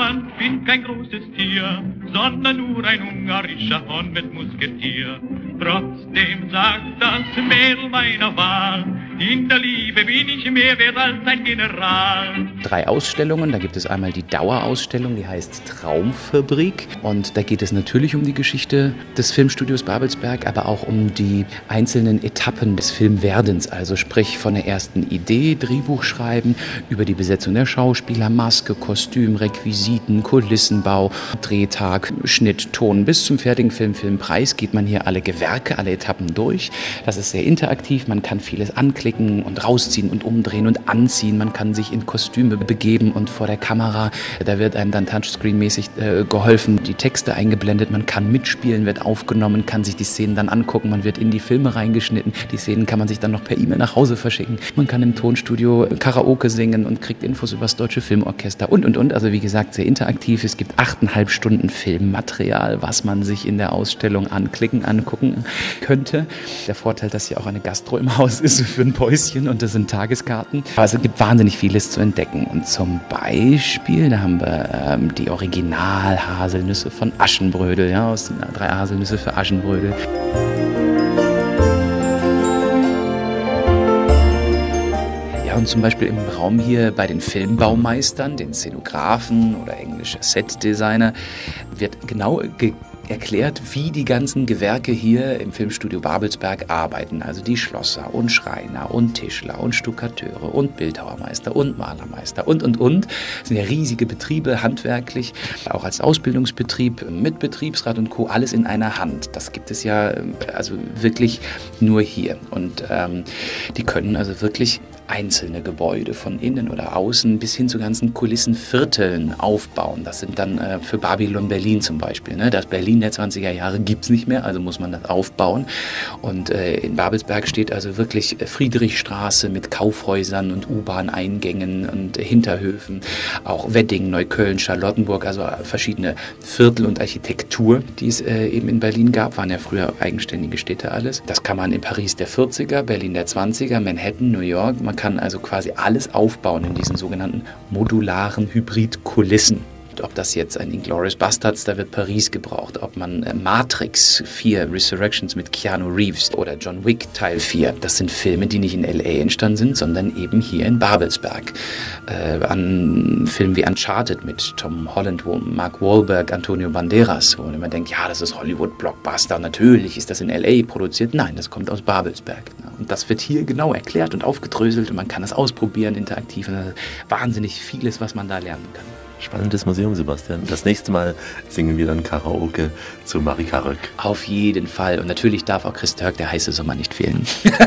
Mann, bin kein großes Tier, sondern nur ein ungarischer Hornbettmusketier. Trotzdem sagt das Mädel meiner Wahl, in der Liebe bin ich mehr wert als ein General. Drei Ausstellungen. Da gibt es einmal die Dauerausstellung, die heißt Traumfabrik. Und da geht es natürlich um die Geschichte des Filmstudios Babelsberg, aber auch um die einzelnen Etappen des Filmwerdens. Also sprich von der ersten Idee, Drehbuch schreiben, über die Besetzung der Schauspieler, Maske, Kostüm, Requisiten, Kulissenbau, Drehtag, Schnitt, Ton bis zum fertigen Film, Filmpreis geht man hier alle Gewerke, alle Etappen durch. Das ist sehr interaktiv. Man kann vieles anklicken und rausziehen und umdrehen und anziehen. Man kann sich in Kostüme begeben und vor der Kamera, da wird einem dann Touchscreen-mäßig äh, geholfen, die Texte eingeblendet. Man kann mitspielen, wird aufgenommen, kann sich die Szenen dann angucken. Man wird in die Filme reingeschnitten. Die Szenen kann man sich dann noch per E-Mail nach Hause verschicken. Man kann im Tonstudio Karaoke singen und kriegt Infos über das Deutsche Filmorchester und, und, und. Also wie gesagt, sehr interaktiv. Es gibt achteinhalb Stunden Filmmaterial, was man sich in der Ausstellung anklicken, angucken könnte. Der Vorteil, dass hier auch eine Gastro im Haus ist für ein Päuschen und das sind Tageskarten. Also es gibt wahnsinnig vieles zu entdecken. Und zum Beispiel, da haben wir ähm, die Original-Haselnüsse von Aschenbrödel, ja, aus den drei Haselnüsse für Aschenbrödel. Ja, und zum Beispiel im Raum hier bei den Filmbaumeistern, den Szenografen oder englische Setdesigner, wird genau ge erklärt, wie die ganzen Gewerke hier im Filmstudio Babelsberg arbeiten. Also die Schlosser und Schreiner und Tischler und Stuckateure und Bildhauermeister und Malermeister und, und, und. Das sind ja riesige Betriebe, handwerklich, auch als Ausbildungsbetrieb mit Betriebsrat und Co. Alles in einer Hand. Das gibt es ja also wirklich nur hier. Und ähm, die können also wirklich einzelne Gebäude von innen oder außen bis hin zu ganzen Kulissenvierteln aufbauen. Das sind dann äh, für Babylon Berlin zum Beispiel. Ne? Das Berlin der 20er Jahre gibt es nicht mehr, also muss man das aufbauen. Und äh, in Babelsberg steht also wirklich Friedrichstraße mit Kaufhäusern und U-Bahn-Eingängen und Hinterhöfen. Auch Wedding, Neukölln, Charlottenburg, also verschiedene Viertel und Architektur, die es äh, eben in Berlin gab, waren ja früher eigenständige Städte alles. Das kann man in Paris der 40er, Berlin der 20er, Manhattan, New York. Man kann also quasi alles aufbauen in diesen sogenannten modularen Hybridkulissen ob das jetzt ein Inglourious Bastards, da wird Paris gebraucht, ob man äh, Matrix 4, Resurrections mit Keanu Reeves oder John Wick Teil 4, das sind Filme, die nicht in L.A. entstanden sind, sondern eben hier in Babelsberg. Äh, an Filmen wie Uncharted mit Tom Holland, wo Mark Wahlberg, Antonio Banderas, wo man denkt, ja, das ist Hollywood-Blockbuster, natürlich ist das in L.A. produziert. Nein, das kommt aus Babelsberg. Und das wird hier genau erklärt und aufgedröselt und man kann es ausprobieren, interaktiv. Und wahnsinnig vieles, was man da lernen kann. Spannendes Museum, Sebastian. Das nächste Mal singen wir dann Karaoke zu Marika Röck. Auf jeden Fall. Und natürlich darf auch Chris Turk, der heiße Sommer, nicht fehlen.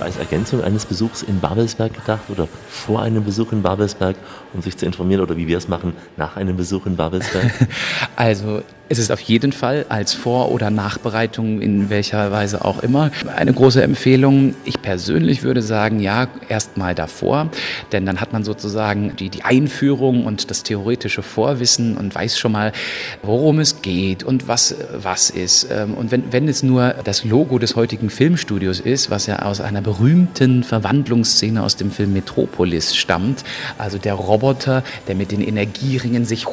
als Ergänzung eines Besuchs in Babelsberg gedacht oder vor einem Besuch in Babelsberg, um sich zu informieren oder wie wir es machen, nach einem Besuch in Babelsberg? Also es ist auf jeden Fall als Vor- oder Nachbereitung in welcher Weise auch immer eine große Empfehlung. Ich persönlich würde sagen, ja, erstmal davor, denn dann hat man sozusagen die, die Einführung und das theoretische Vorwissen und weiß schon mal, worum es geht und was was ist. Und wenn, wenn es nur das Logo des heutigen Filmstudios ist, was ja aus einer berühmten Verwandlungsszene aus dem Film Metropolis stammt, also der Roboter, der mit den Energieringen sich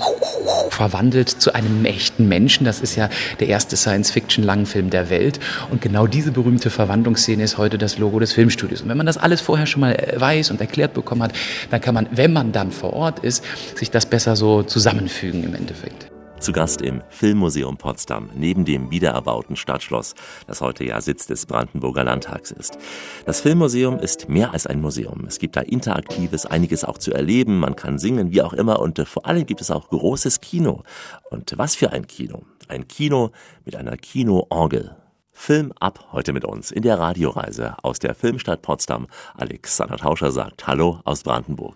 verwandelt zu einem echten Menschen. Das ist ja der erste Science-Fiction-Langfilm der Welt. Und genau diese berühmte Verwandlungsszene ist heute das Logo des Filmstudios. Und wenn man das alles vorher schon mal weiß und erklärt bekommen hat, dann kann man, wenn man dann vor Ort ist, sich das besser so zusammenfügen im Endeffekt. Zu Gast im Filmmuseum Potsdam, neben dem wiedererbauten Stadtschloss, das heute ja Sitz des Brandenburger Landtags ist. Das Filmmuseum ist mehr als ein Museum. Es gibt da Interaktives, einiges auch zu erleben, man kann singen, wie auch immer, und vor allem gibt es auch großes Kino. Und was für ein Kino? Ein Kino mit einer Kinoorgel. Film ab heute mit uns in der Radioreise aus der Filmstadt Potsdam. Alexander Tauscher sagt Hallo aus Brandenburg.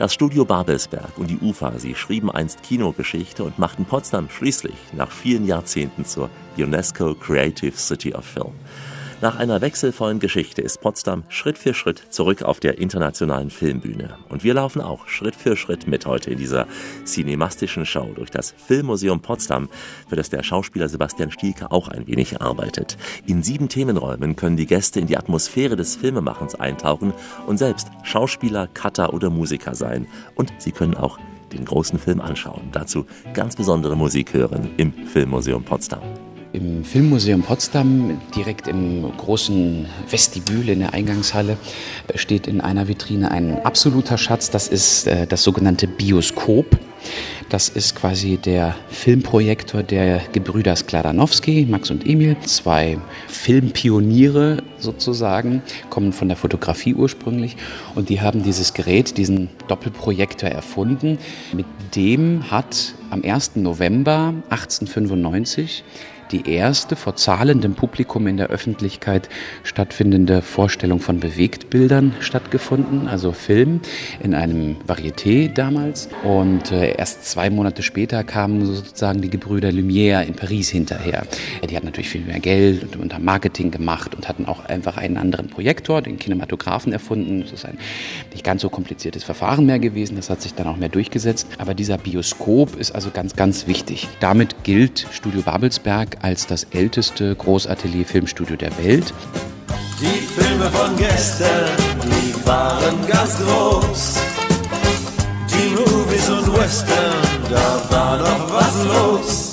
Das Studio Babelsberg und die UFA, sie schrieben einst Kinogeschichte und machten Potsdam schließlich nach vielen Jahrzehnten zur UNESCO Creative City of Film. Nach einer wechselvollen Geschichte ist Potsdam Schritt für Schritt zurück auf der internationalen Filmbühne. Und wir laufen auch Schritt für Schritt mit heute in dieser cinemastischen Show durch das Filmmuseum Potsdam, für das der Schauspieler Sebastian Stielke auch ein wenig arbeitet. In sieben Themenräumen können die Gäste in die Atmosphäre des Filmemachens eintauchen und selbst Schauspieler, Cutter oder Musiker sein. Und sie können auch den großen Film anschauen. Dazu ganz besondere Musik hören im Filmmuseum Potsdam. Im Filmmuseum Potsdam, direkt im großen Vestibül in der Eingangshalle, steht in einer Vitrine ein absoluter Schatz. Das ist äh, das sogenannte Bioskop. Das ist quasi der Filmprojektor der Gebrüder Skladanowski, Max und Emil, zwei Filmpioniere sozusagen, kommen von der Fotografie ursprünglich und die haben dieses Gerät, diesen Doppelprojektor erfunden. Mit dem hat am 1. November 1895 die erste vor zahlendem Publikum in der Öffentlichkeit stattfindende Vorstellung von Bewegtbildern stattgefunden, also Film in einem Varieté damals. Und äh, erst zwei Monate später kamen sozusagen die Gebrüder Lumière in Paris hinterher. Die hatten natürlich viel mehr Geld und haben Marketing gemacht und hatten auch einfach einen anderen Projektor, den Kinematographen erfunden. Das ist ein nicht ganz so kompliziertes Verfahren mehr gewesen. Das hat sich dann auch mehr durchgesetzt. Aber dieser Bioskop ist also ganz, ganz wichtig. Damit gilt Studio Babelsberg als das älteste Großatelier-Filmstudio der Welt. Die Filme von gestern, die waren ganz groß. Die Movies und Western, da war noch was los.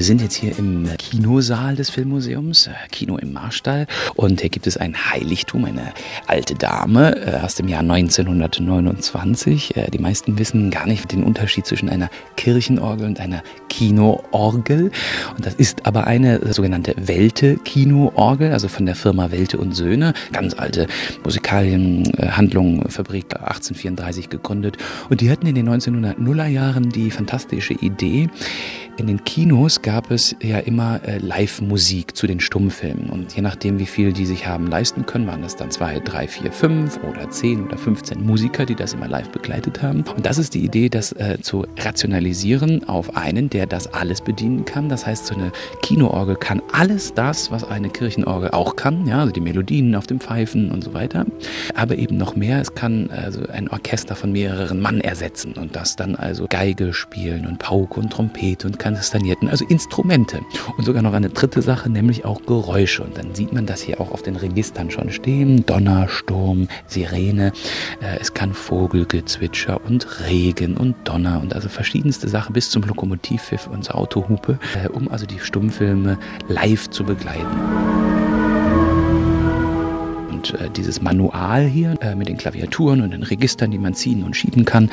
Wir sind jetzt hier im Kinosaal des Filmmuseums, äh, Kino im Marstall. Und hier gibt es ein Heiligtum, eine alte Dame äh, aus dem Jahr 1929. Äh, Die meisten wissen gar nicht den Unterschied zwischen einer Kirchenorgel und einer Kinoorgel. Und das ist aber eine sogenannte Welte-Kinoorgel, also von der Firma Welte und Söhne. Ganz alte Musikalienhandlung, Fabrik 1834 gegründet. Und die hatten in den 1900er Jahren die fantastische Idee, in den Kinos gab es ja immer äh, Live-Musik zu den Stummfilmen. Und je nachdem, wie viel die sich haben leisten können, waren es dann zwei, drei, vier, fünf oder zehn oder 15 Musiker, die das immer live begleitet haben. Und das ist die Idee, das äh, zu rationalisieren auf einen, der das alles bedienen kann. Das heißt, so eine Kinoorgel kann alles das, was eine Kirchenorgel auch kann. Ja, also die Melodien auf dem Pfeifen und so weiter. Aber eben noch mehr, es kann also ein Orchester von mehreren Mann ersetzen und das dann also Geige spielen und Pauke und Trompete und Kastagnetten, also Instrumente. Und sogar noch eine dritte Sache, nämlich auch Geräusche. Und dann sieht man das hier auch auf den Registern schon stehen. Donner, Sturm, Sirene. Äh, Es kann Vogelgezwitscher und Regen und Donner und also verschiedenste Sachen bis zum Lokomotivpfiff und zur Autohupe, äh, um also die Stummfilme live zu begleiten. Und äh, dieses Manual hier äh, mit den Klaviaturen und den Registern, die man ziehen und schieben kann,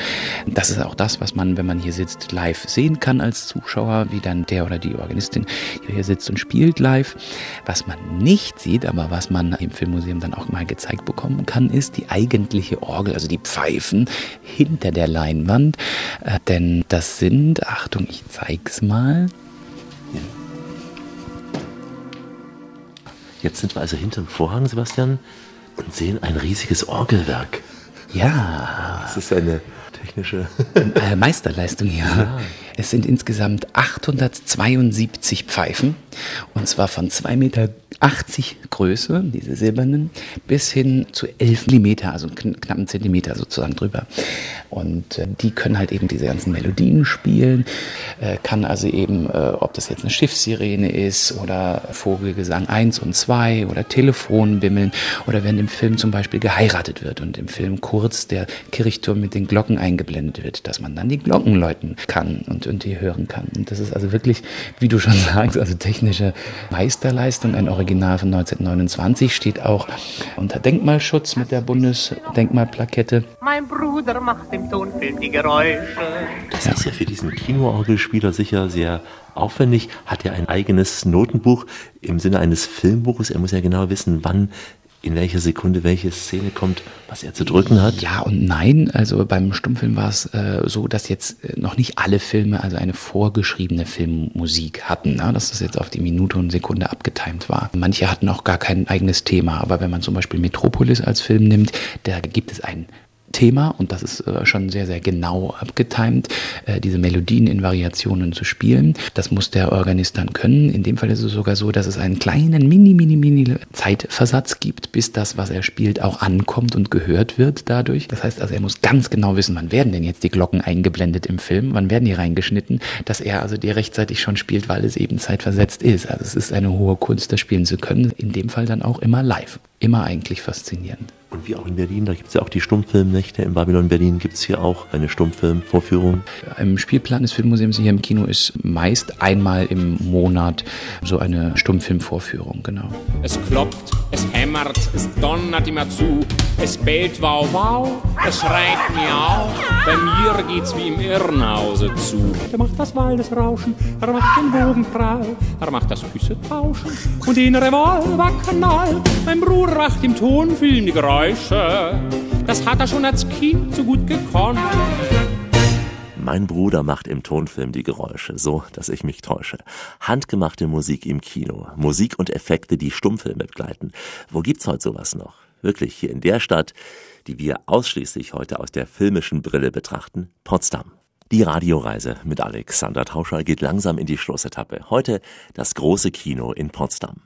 das ist auch das, was man, wenn man hier sitzt, live sehen kann als Zuschauer, wie dann der oder die Organistin hier sitzt und spielt live. Was man nicht sieht, aber was man im Filmmuseum dann auch mal gezeigt bekommen kann, ist die eigentliche Orgel, also die Pfeifen hinter der Leinwand. Äh, denn das sind, Achtung, ich zeig's mal. Jetzt sind wir also hinterm Vorhang, Sebastian, und sehen ein riesiges Orgelwerk. Ja. Das ist eine technische Meisterleistung hier. Ja. Es sind insgesamt 872 Pfeifen und zwar von 2,80 Meter Größe, diese silbernen, bis hin zu 11 Millimeter, also kn knapp einen Zentimeter sozusagen drüber. Und äh, die können halt eben diese ganzen Melodien spielen, äh, kann also eben, äh, ob das jetzt eine Schiffssirene ist oder Vogelgesang 1 und 2 oder Telefonbimmeln oder wenn im Film zum Beispiel geheiratet wird und im Film kurz der Kirchturm mit den Glocken eingeblendet wird, dass man dann die Glocken läuten kann und, und die hören kann. Und das ist also wirklich, wie du schon sagst, also technische Meisterleistung. Ein Original von 1929 steht auch unter Denkmalschutz mit der Bundesdenkmalplakette. Mein Bruder macht im Tonfilm die Geräusche. Das ist ja für diesen Kinoorgelspieler sicher sehr aufwendig. Hat ja ein eigenes Notenbuch im Sinne eines Filmbuches. Er muss ja genau wissen, wann in welcher Sekunde welche Szene kommt, was er zu drücken hat. Ja und nein. Also beim Stummfilm war es äh, so, dass jetzt äh, noch nicht alle Filme also eine vorgeschriebene Filmmusik hatten, ne? dass das jetzt auf die Minute und Sekunde abgetimt war. Manche hatten auch gar kein eigenes Thema, aber wenn man zum Beispiel Metropolis als Film nimmt, da gibt es ein Thema und das ist äh, schon sehr, sehr genau abgetimt, äh, diese Melodien in Variationen zu spielen. Das muss der Organist dann können. In dem Fall ist es sogar so, dass es einen kleinen mini, mini, mini Zeitversatz gibt, bis das, was er spielt, auch ankommt und gehört wird dadurch. Das heißt also, er muss ganz genau wissen, wann werden denn jetzt die Glocken eingeblendet im Film, wann werden die reingeschnitten, dass er also die rechtzeitig schon spielt, weil es eben zeitversetzt ist. Also es ist eine hohe Kunst, das spielen zu können. In dem Fall dann auch immer live. Immer eigentlich faszinierend. Und wie auch in Berlin, da gibt es ja auch die Stummfilmnächte. In Babylon Berlin gibt es hier auch eine Stummfilmvorführung. Im Spielplan des Filmmuseums hier im Kino ist meist einmal im Monat so eine Stummfilmvorführung, genau. Es klopft, es hämmert, es donnert immer zu, es bellt wow wow, es schreit miau. Bei mir geht's wie im Irrenhause zu. Er macht das Waldesrauschen, er macht den Wogenprall, er macht das Küsse tauschen und den Revolverknall. Mein Bruder macht im Tonfilm die Geräusche. Das hat er schon als Kind so gut gekonnt. Mein Bruder macht im Tonfilm die Geräusche, so dass ich mich täusche. Handgemachte Musik im Kino, Musik und Effekte, die Stummfilme begleiten. Wo gibt's heute sowas noch? Wirklich hier in der Stadt, die wir ausschließlich heute aus der filmischen Brille betrachten, Potsdam. Die Radioreise mit Alexander Tauscher geht langsam in die Schlussetappe. Heute das große Kino in Potsdam.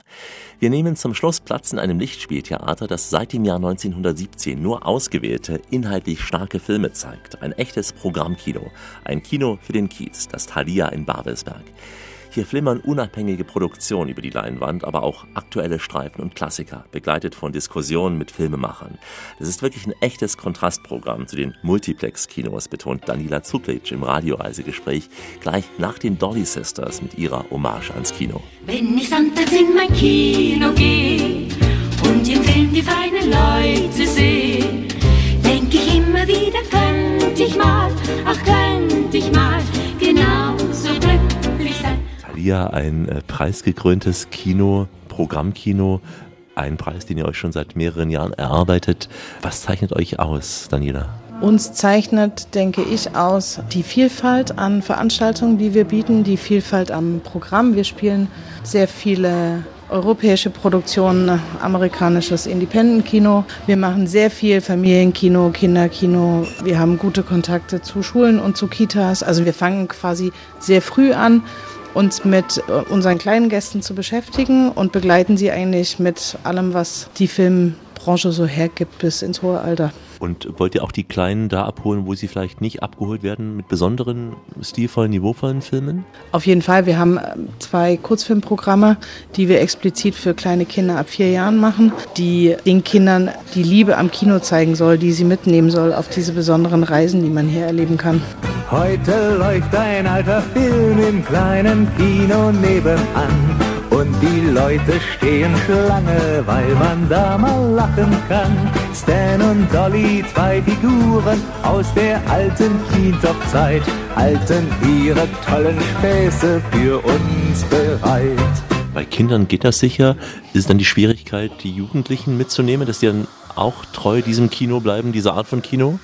Wir nehmen zum Schluss Platz in einem Lichtspieltheater, das seit dem Jahr 1917 nur ausgewählte, inhaltlich starke Filme zeigt. Ein echtes Programmkino. Ein Kino für den Kiez, das Thalia in Babelsberg. Hier flimmern unabhängige Produktionen über die Leinwand, aber auch aktuelle Streifen und Klassiker, begleitet von Diskussionen mit Filmemachern. Das ist wirklich ein echtes Kontrastprogramm zu den Multiplex-Kinos, betont Daniela Zuklitsch im Radioreisegespräch, gleich nach den Dolly Sisters mit ihrer Hommage ans Kino. Wenn ich sonntags in mein Kino gehe und im Film die feinen Leute sehe, denk ich immer wieder, könnte ich mal, ach könnte ich mal, genauso glücklich sein. Thalia, ein äh, preisgekröntes Kino, Programmkino, ein Preis, den ihr euch schon seit mehreren Jahren erarbeitet. Was zeichnet euch aus, Daniela? Uns zeichnet, denke ich, aus die Vielfalt an Veranstaltungen, die wir bieten, die Vielfalt am Programm. Wir spielen sehr viele europäische Produktionen, amerikanisches Independent-Kino. Wir machen sehr viel Familienkino, Kinderkino. Wir haben gute Kontakte zu Schulen und zu Kitas. Also wir fangen quasi sehr früh an, uns mit äh, unseren kleinen Gästen zu beschäftigen und begleiten sie eigentlich mit allem, was die Filmbranche so hergibt bis ins hohe Alter. Und wollt ihr auch die Kleinen da abholen, wo sie vielleicht nicht abgeholt werden mit besonderen, stilvollen, niveauvollen Filmen? Auf jeden Fall. Wir haben ähm, zwei Kurzfilmprogramme, die wir explizit für kleine Kinder ab vier Jahren machen, die den Kindern die Liebe am Kino zeigen soll, die sie mitnehmen soll auf diese besonderen Reisen, die man hier erleben kann. Heute läuft ein alter Film im kleinen Kino nebenan. Und die Leute stehen Schlange, weil man da mal lachen kann. Stan und Dolly, zwei Figuren aus der alten Kindopzeit, halten ihre tollen Späße für uns bereit. Bei Kindern geht das sicher. Ist dann die Schwierigkeit, die Jugendlichen mitzunehmen, dass die dann auch treu diesem Kino bleiben, dieser Art von Kino?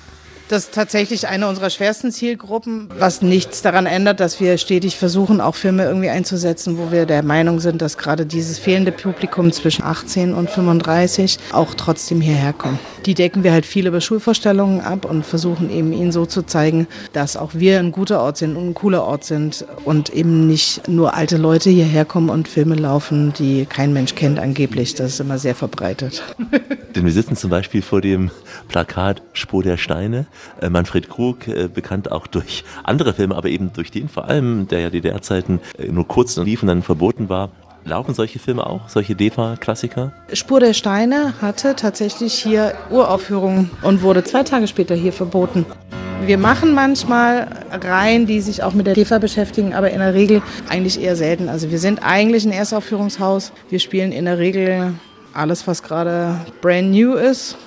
Das ist tatsächlich eine unserer schwersten Zielgruppen, was nichts daran ändert, dass wir stetig versuchen, auch Filme irgendwie einzusetzen, wo wir der Meinung sind, dass gerade dieses fehlende Publikum zwischen 18 und 35 auch trotzdem hierher kommt. Die decken wir halt viel über Schulvorstellungen ab und versuchen eben ihnen so zu zeigen, dass auch wir ein guter Ort sind und ein cooler Ort sind und eben nicht nur alte Leute hierher kommen und Filme laufen, die kein Mensch kennt angeblich. Das ist immer sehr verbreitet. Denn wir sitzen zum Beispiel vor dem Plakat Spur der Steine. Äh, Manfred Krug, äh, bekannt auch durch andere Filme, aber eben durch den vor allem, der ja DDR-Zeiten äh, nur kurz lief und dann verboten war. Laufen solche Filme auch, solche DEFA-Klassiker? Spur der Steine hatte tatsächlich hier Uraufführungen und wurde zwei Tage später hier verboten. Wir machen manchmal Reihen, die sich auch mit der DEFA beschäftigen, aber in der Regel eigentlich eher selten. Also wir sind eigentlich ein Erstaufführungshaus. Wir spielen in der Regel alles, was gerade brand new ist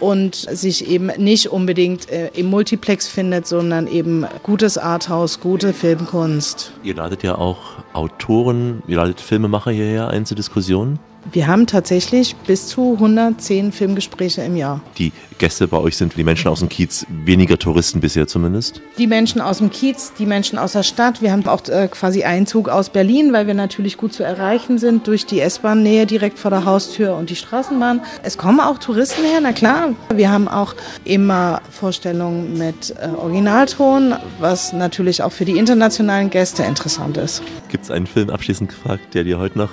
und sich eben nicht unbedingt äh, im Multiplex findet, sondern eben gutes Arthouse, gute Filmkunst. Ihr ladet ja auch Autoren, ihr ladet Filmemacher hierher ein zur Diskussion. Wir haben tatsächlich bis zu 110 Filmgespräche im Jahr. Die Gäste bei euch sind die Menschen aus dem Kiez, weniger Touristen bisher zumindest? Die Menschen aus dem Kiez, die Menschen aus der Stadt. Wir haben auch äh, quasi Einzug aus Berlin, weil wir natürlich gut zu erreichen sind durch die S-Bahn-Nähe direkt vor der Haustür und die Straßenbahn. Es kommen auch Touristen her, na klar. Wir haben auch immer Vorstellungen mit äh, Originalton, was natürlich auch für die internationalen Gäste interessant ist. Gibt es einen Film abschließend gefragt, der dir heute noch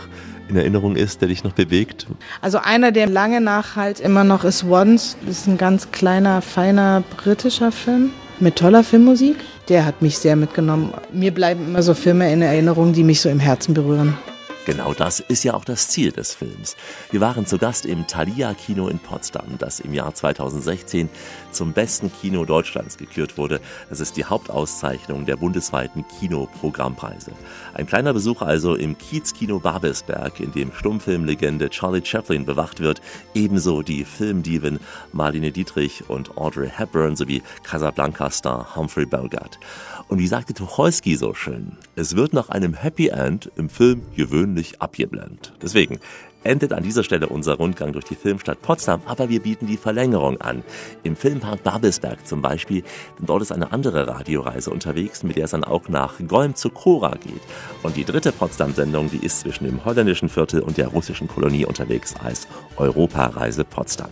in Erinnerung ist, der dich noch bewegt? Also einer, der lange nachhalt immer noch ist Once. Das ist ein ganz kleiner, feiner britischer Film mit toller Filmmusik. Der hat mich sehr mitgenommen. Mir bleiben immer so Filme in Erinnerung, die mich so im Herzen berühren. Genau das ist ja auch das Ziel des Films. Wir waren zu Gast im Thalia Kino in Potsdam, das im Jahr 2016 zum besten Kino Deutschlands gekürt wurde. Das ist die Hauptauszeichnung der bundesweiten Kinoprogrammpreise. Ein kleiner Besuch also im Kiezkino Babelsberg, in dem Stummfilmlegende Charlie Chaplin bewacht wird, ebenso die Filmdiven Marlene Dietrich und Audrey Hepburn sowie Casablanca-Star Humphrey Bogart. Und wie sagte Tucholsky so schön, es wird nach einem Happy End im Film gewöhnlich abgeblendet. Deswegen, endet an dieser Stelle unser Rundgang durch die Filmstadt Potsdam, aber wir bieten die Verlängerung an. Im Filmpark Babelsberg zum Beispiel, denn dort ist eine andere Radioreise unterwegs, mit der es dann auch nach Golm zu Cora geht. Und die dritte Potsdam-Sendung, die ist zwischen dem holländischen Viertel und der russischen Kolonie unterwegs als Europareise Potsdam.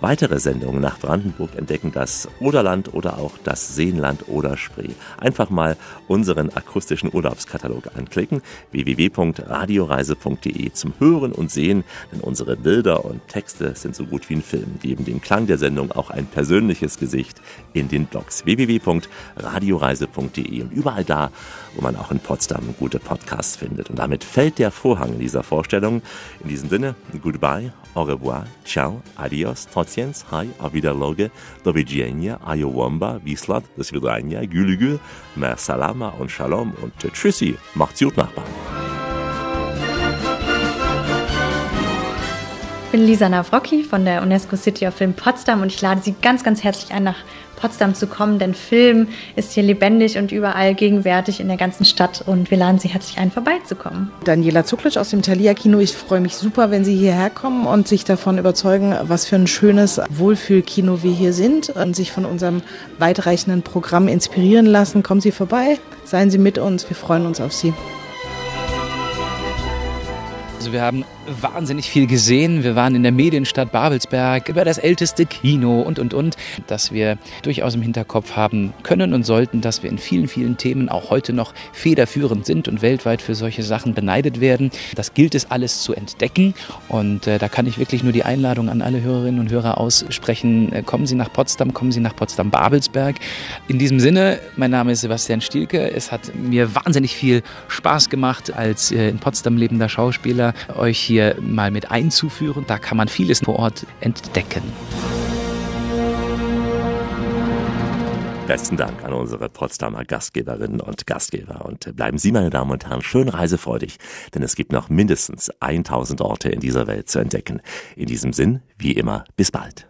Weitere Sendungen nach Brandenburg entdecken das Oderland oder auch das Seenland oder Spree. Einfach mal unseren akustischen Urlaubskatalog anklicken, www.radioreise.de zum Hören und Sehen sehen, denn unsere Bilder und Texte sind so gut wie ein Film, geben dem Klang der Sendung auch ein persönliches Gesicht in den Blogs www.radioreise.de und überall da, wo man auch in Potsdam gute Podcasts findet. Und damit fällt der Vorhang in dieser Vorstellung. In diesem Sinne, goodbye, au revoir, ciao, adios, tociens, hi, auf Wiederloge, do widzenia, ayowomba, wislat, do svidania, gülügül, mer salama und shalom und tschüssi, macht's gut, Nachbarn. Bin Lisa Nawrocki von der UNESCO City of Film Potsdam und ich lade Sie ganz, ganz herzlich ein, nach Potsdam zu kommen, denn Film ist hier lebendig und überall gegenwärtig in der ganzen Stadt und wir laden Sie herzlich ein, vorbeizukommen. Daniela Zuklitsch aus dem Thalia Kino. Ich freue mich super, wenn Sie hierher kommen und sich davon überzeugen, was für ein schönes Wohlfühlkino wir hier sind und sich von unserem weitreichenden Programm inspirieren lassen. Kommen Sie vorbei, seien Sie mit uns, wir freuen uns auf Sie. Also wir haben wahnsinnig viel gesehen. Wir waren in der Medienstadt Babelsberg über das älteste Kino und, und, und. Dass wir durchaus im Hinterkopf haben können und sollten, dass wir in vielen, vielen Themen auch heute noch federführend sind und weltweit für solche Sachen beneidet werden. Das gilt es alles zu entdecken. Und äh, da kann ich wirklich nur die Einladung an alle Hörerinnen und Hörer aussprechen. Äh, kommen Sie nach Potsdam, kommen Sie nach Potsdam-Babelsberg. In diesem Sinne, mein Name ist Sebastian Stielke. Es hat mir wahnsinnig viel Spaß gemacht, als äh, in Potsdam lebender Schauspieler euch hier mal mit einzuführen. Da kann man vieles vor Ort entdecken. Besten Dank an unsere Potsdamer Gastgeberinnen und Gastgeber. Und bleiben Sie, meine Damen und Herren, schön reisefreudig, denn es gibt noch mindestens 1000 Orte in dieser Welt zu entdecken. In diesem Sinn, wie immer, bis bald.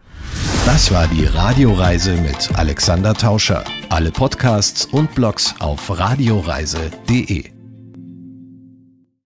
Das war die Radioreise mit Alexander Tauscher. Alle Podcasts und Blogs auf radioreise.de.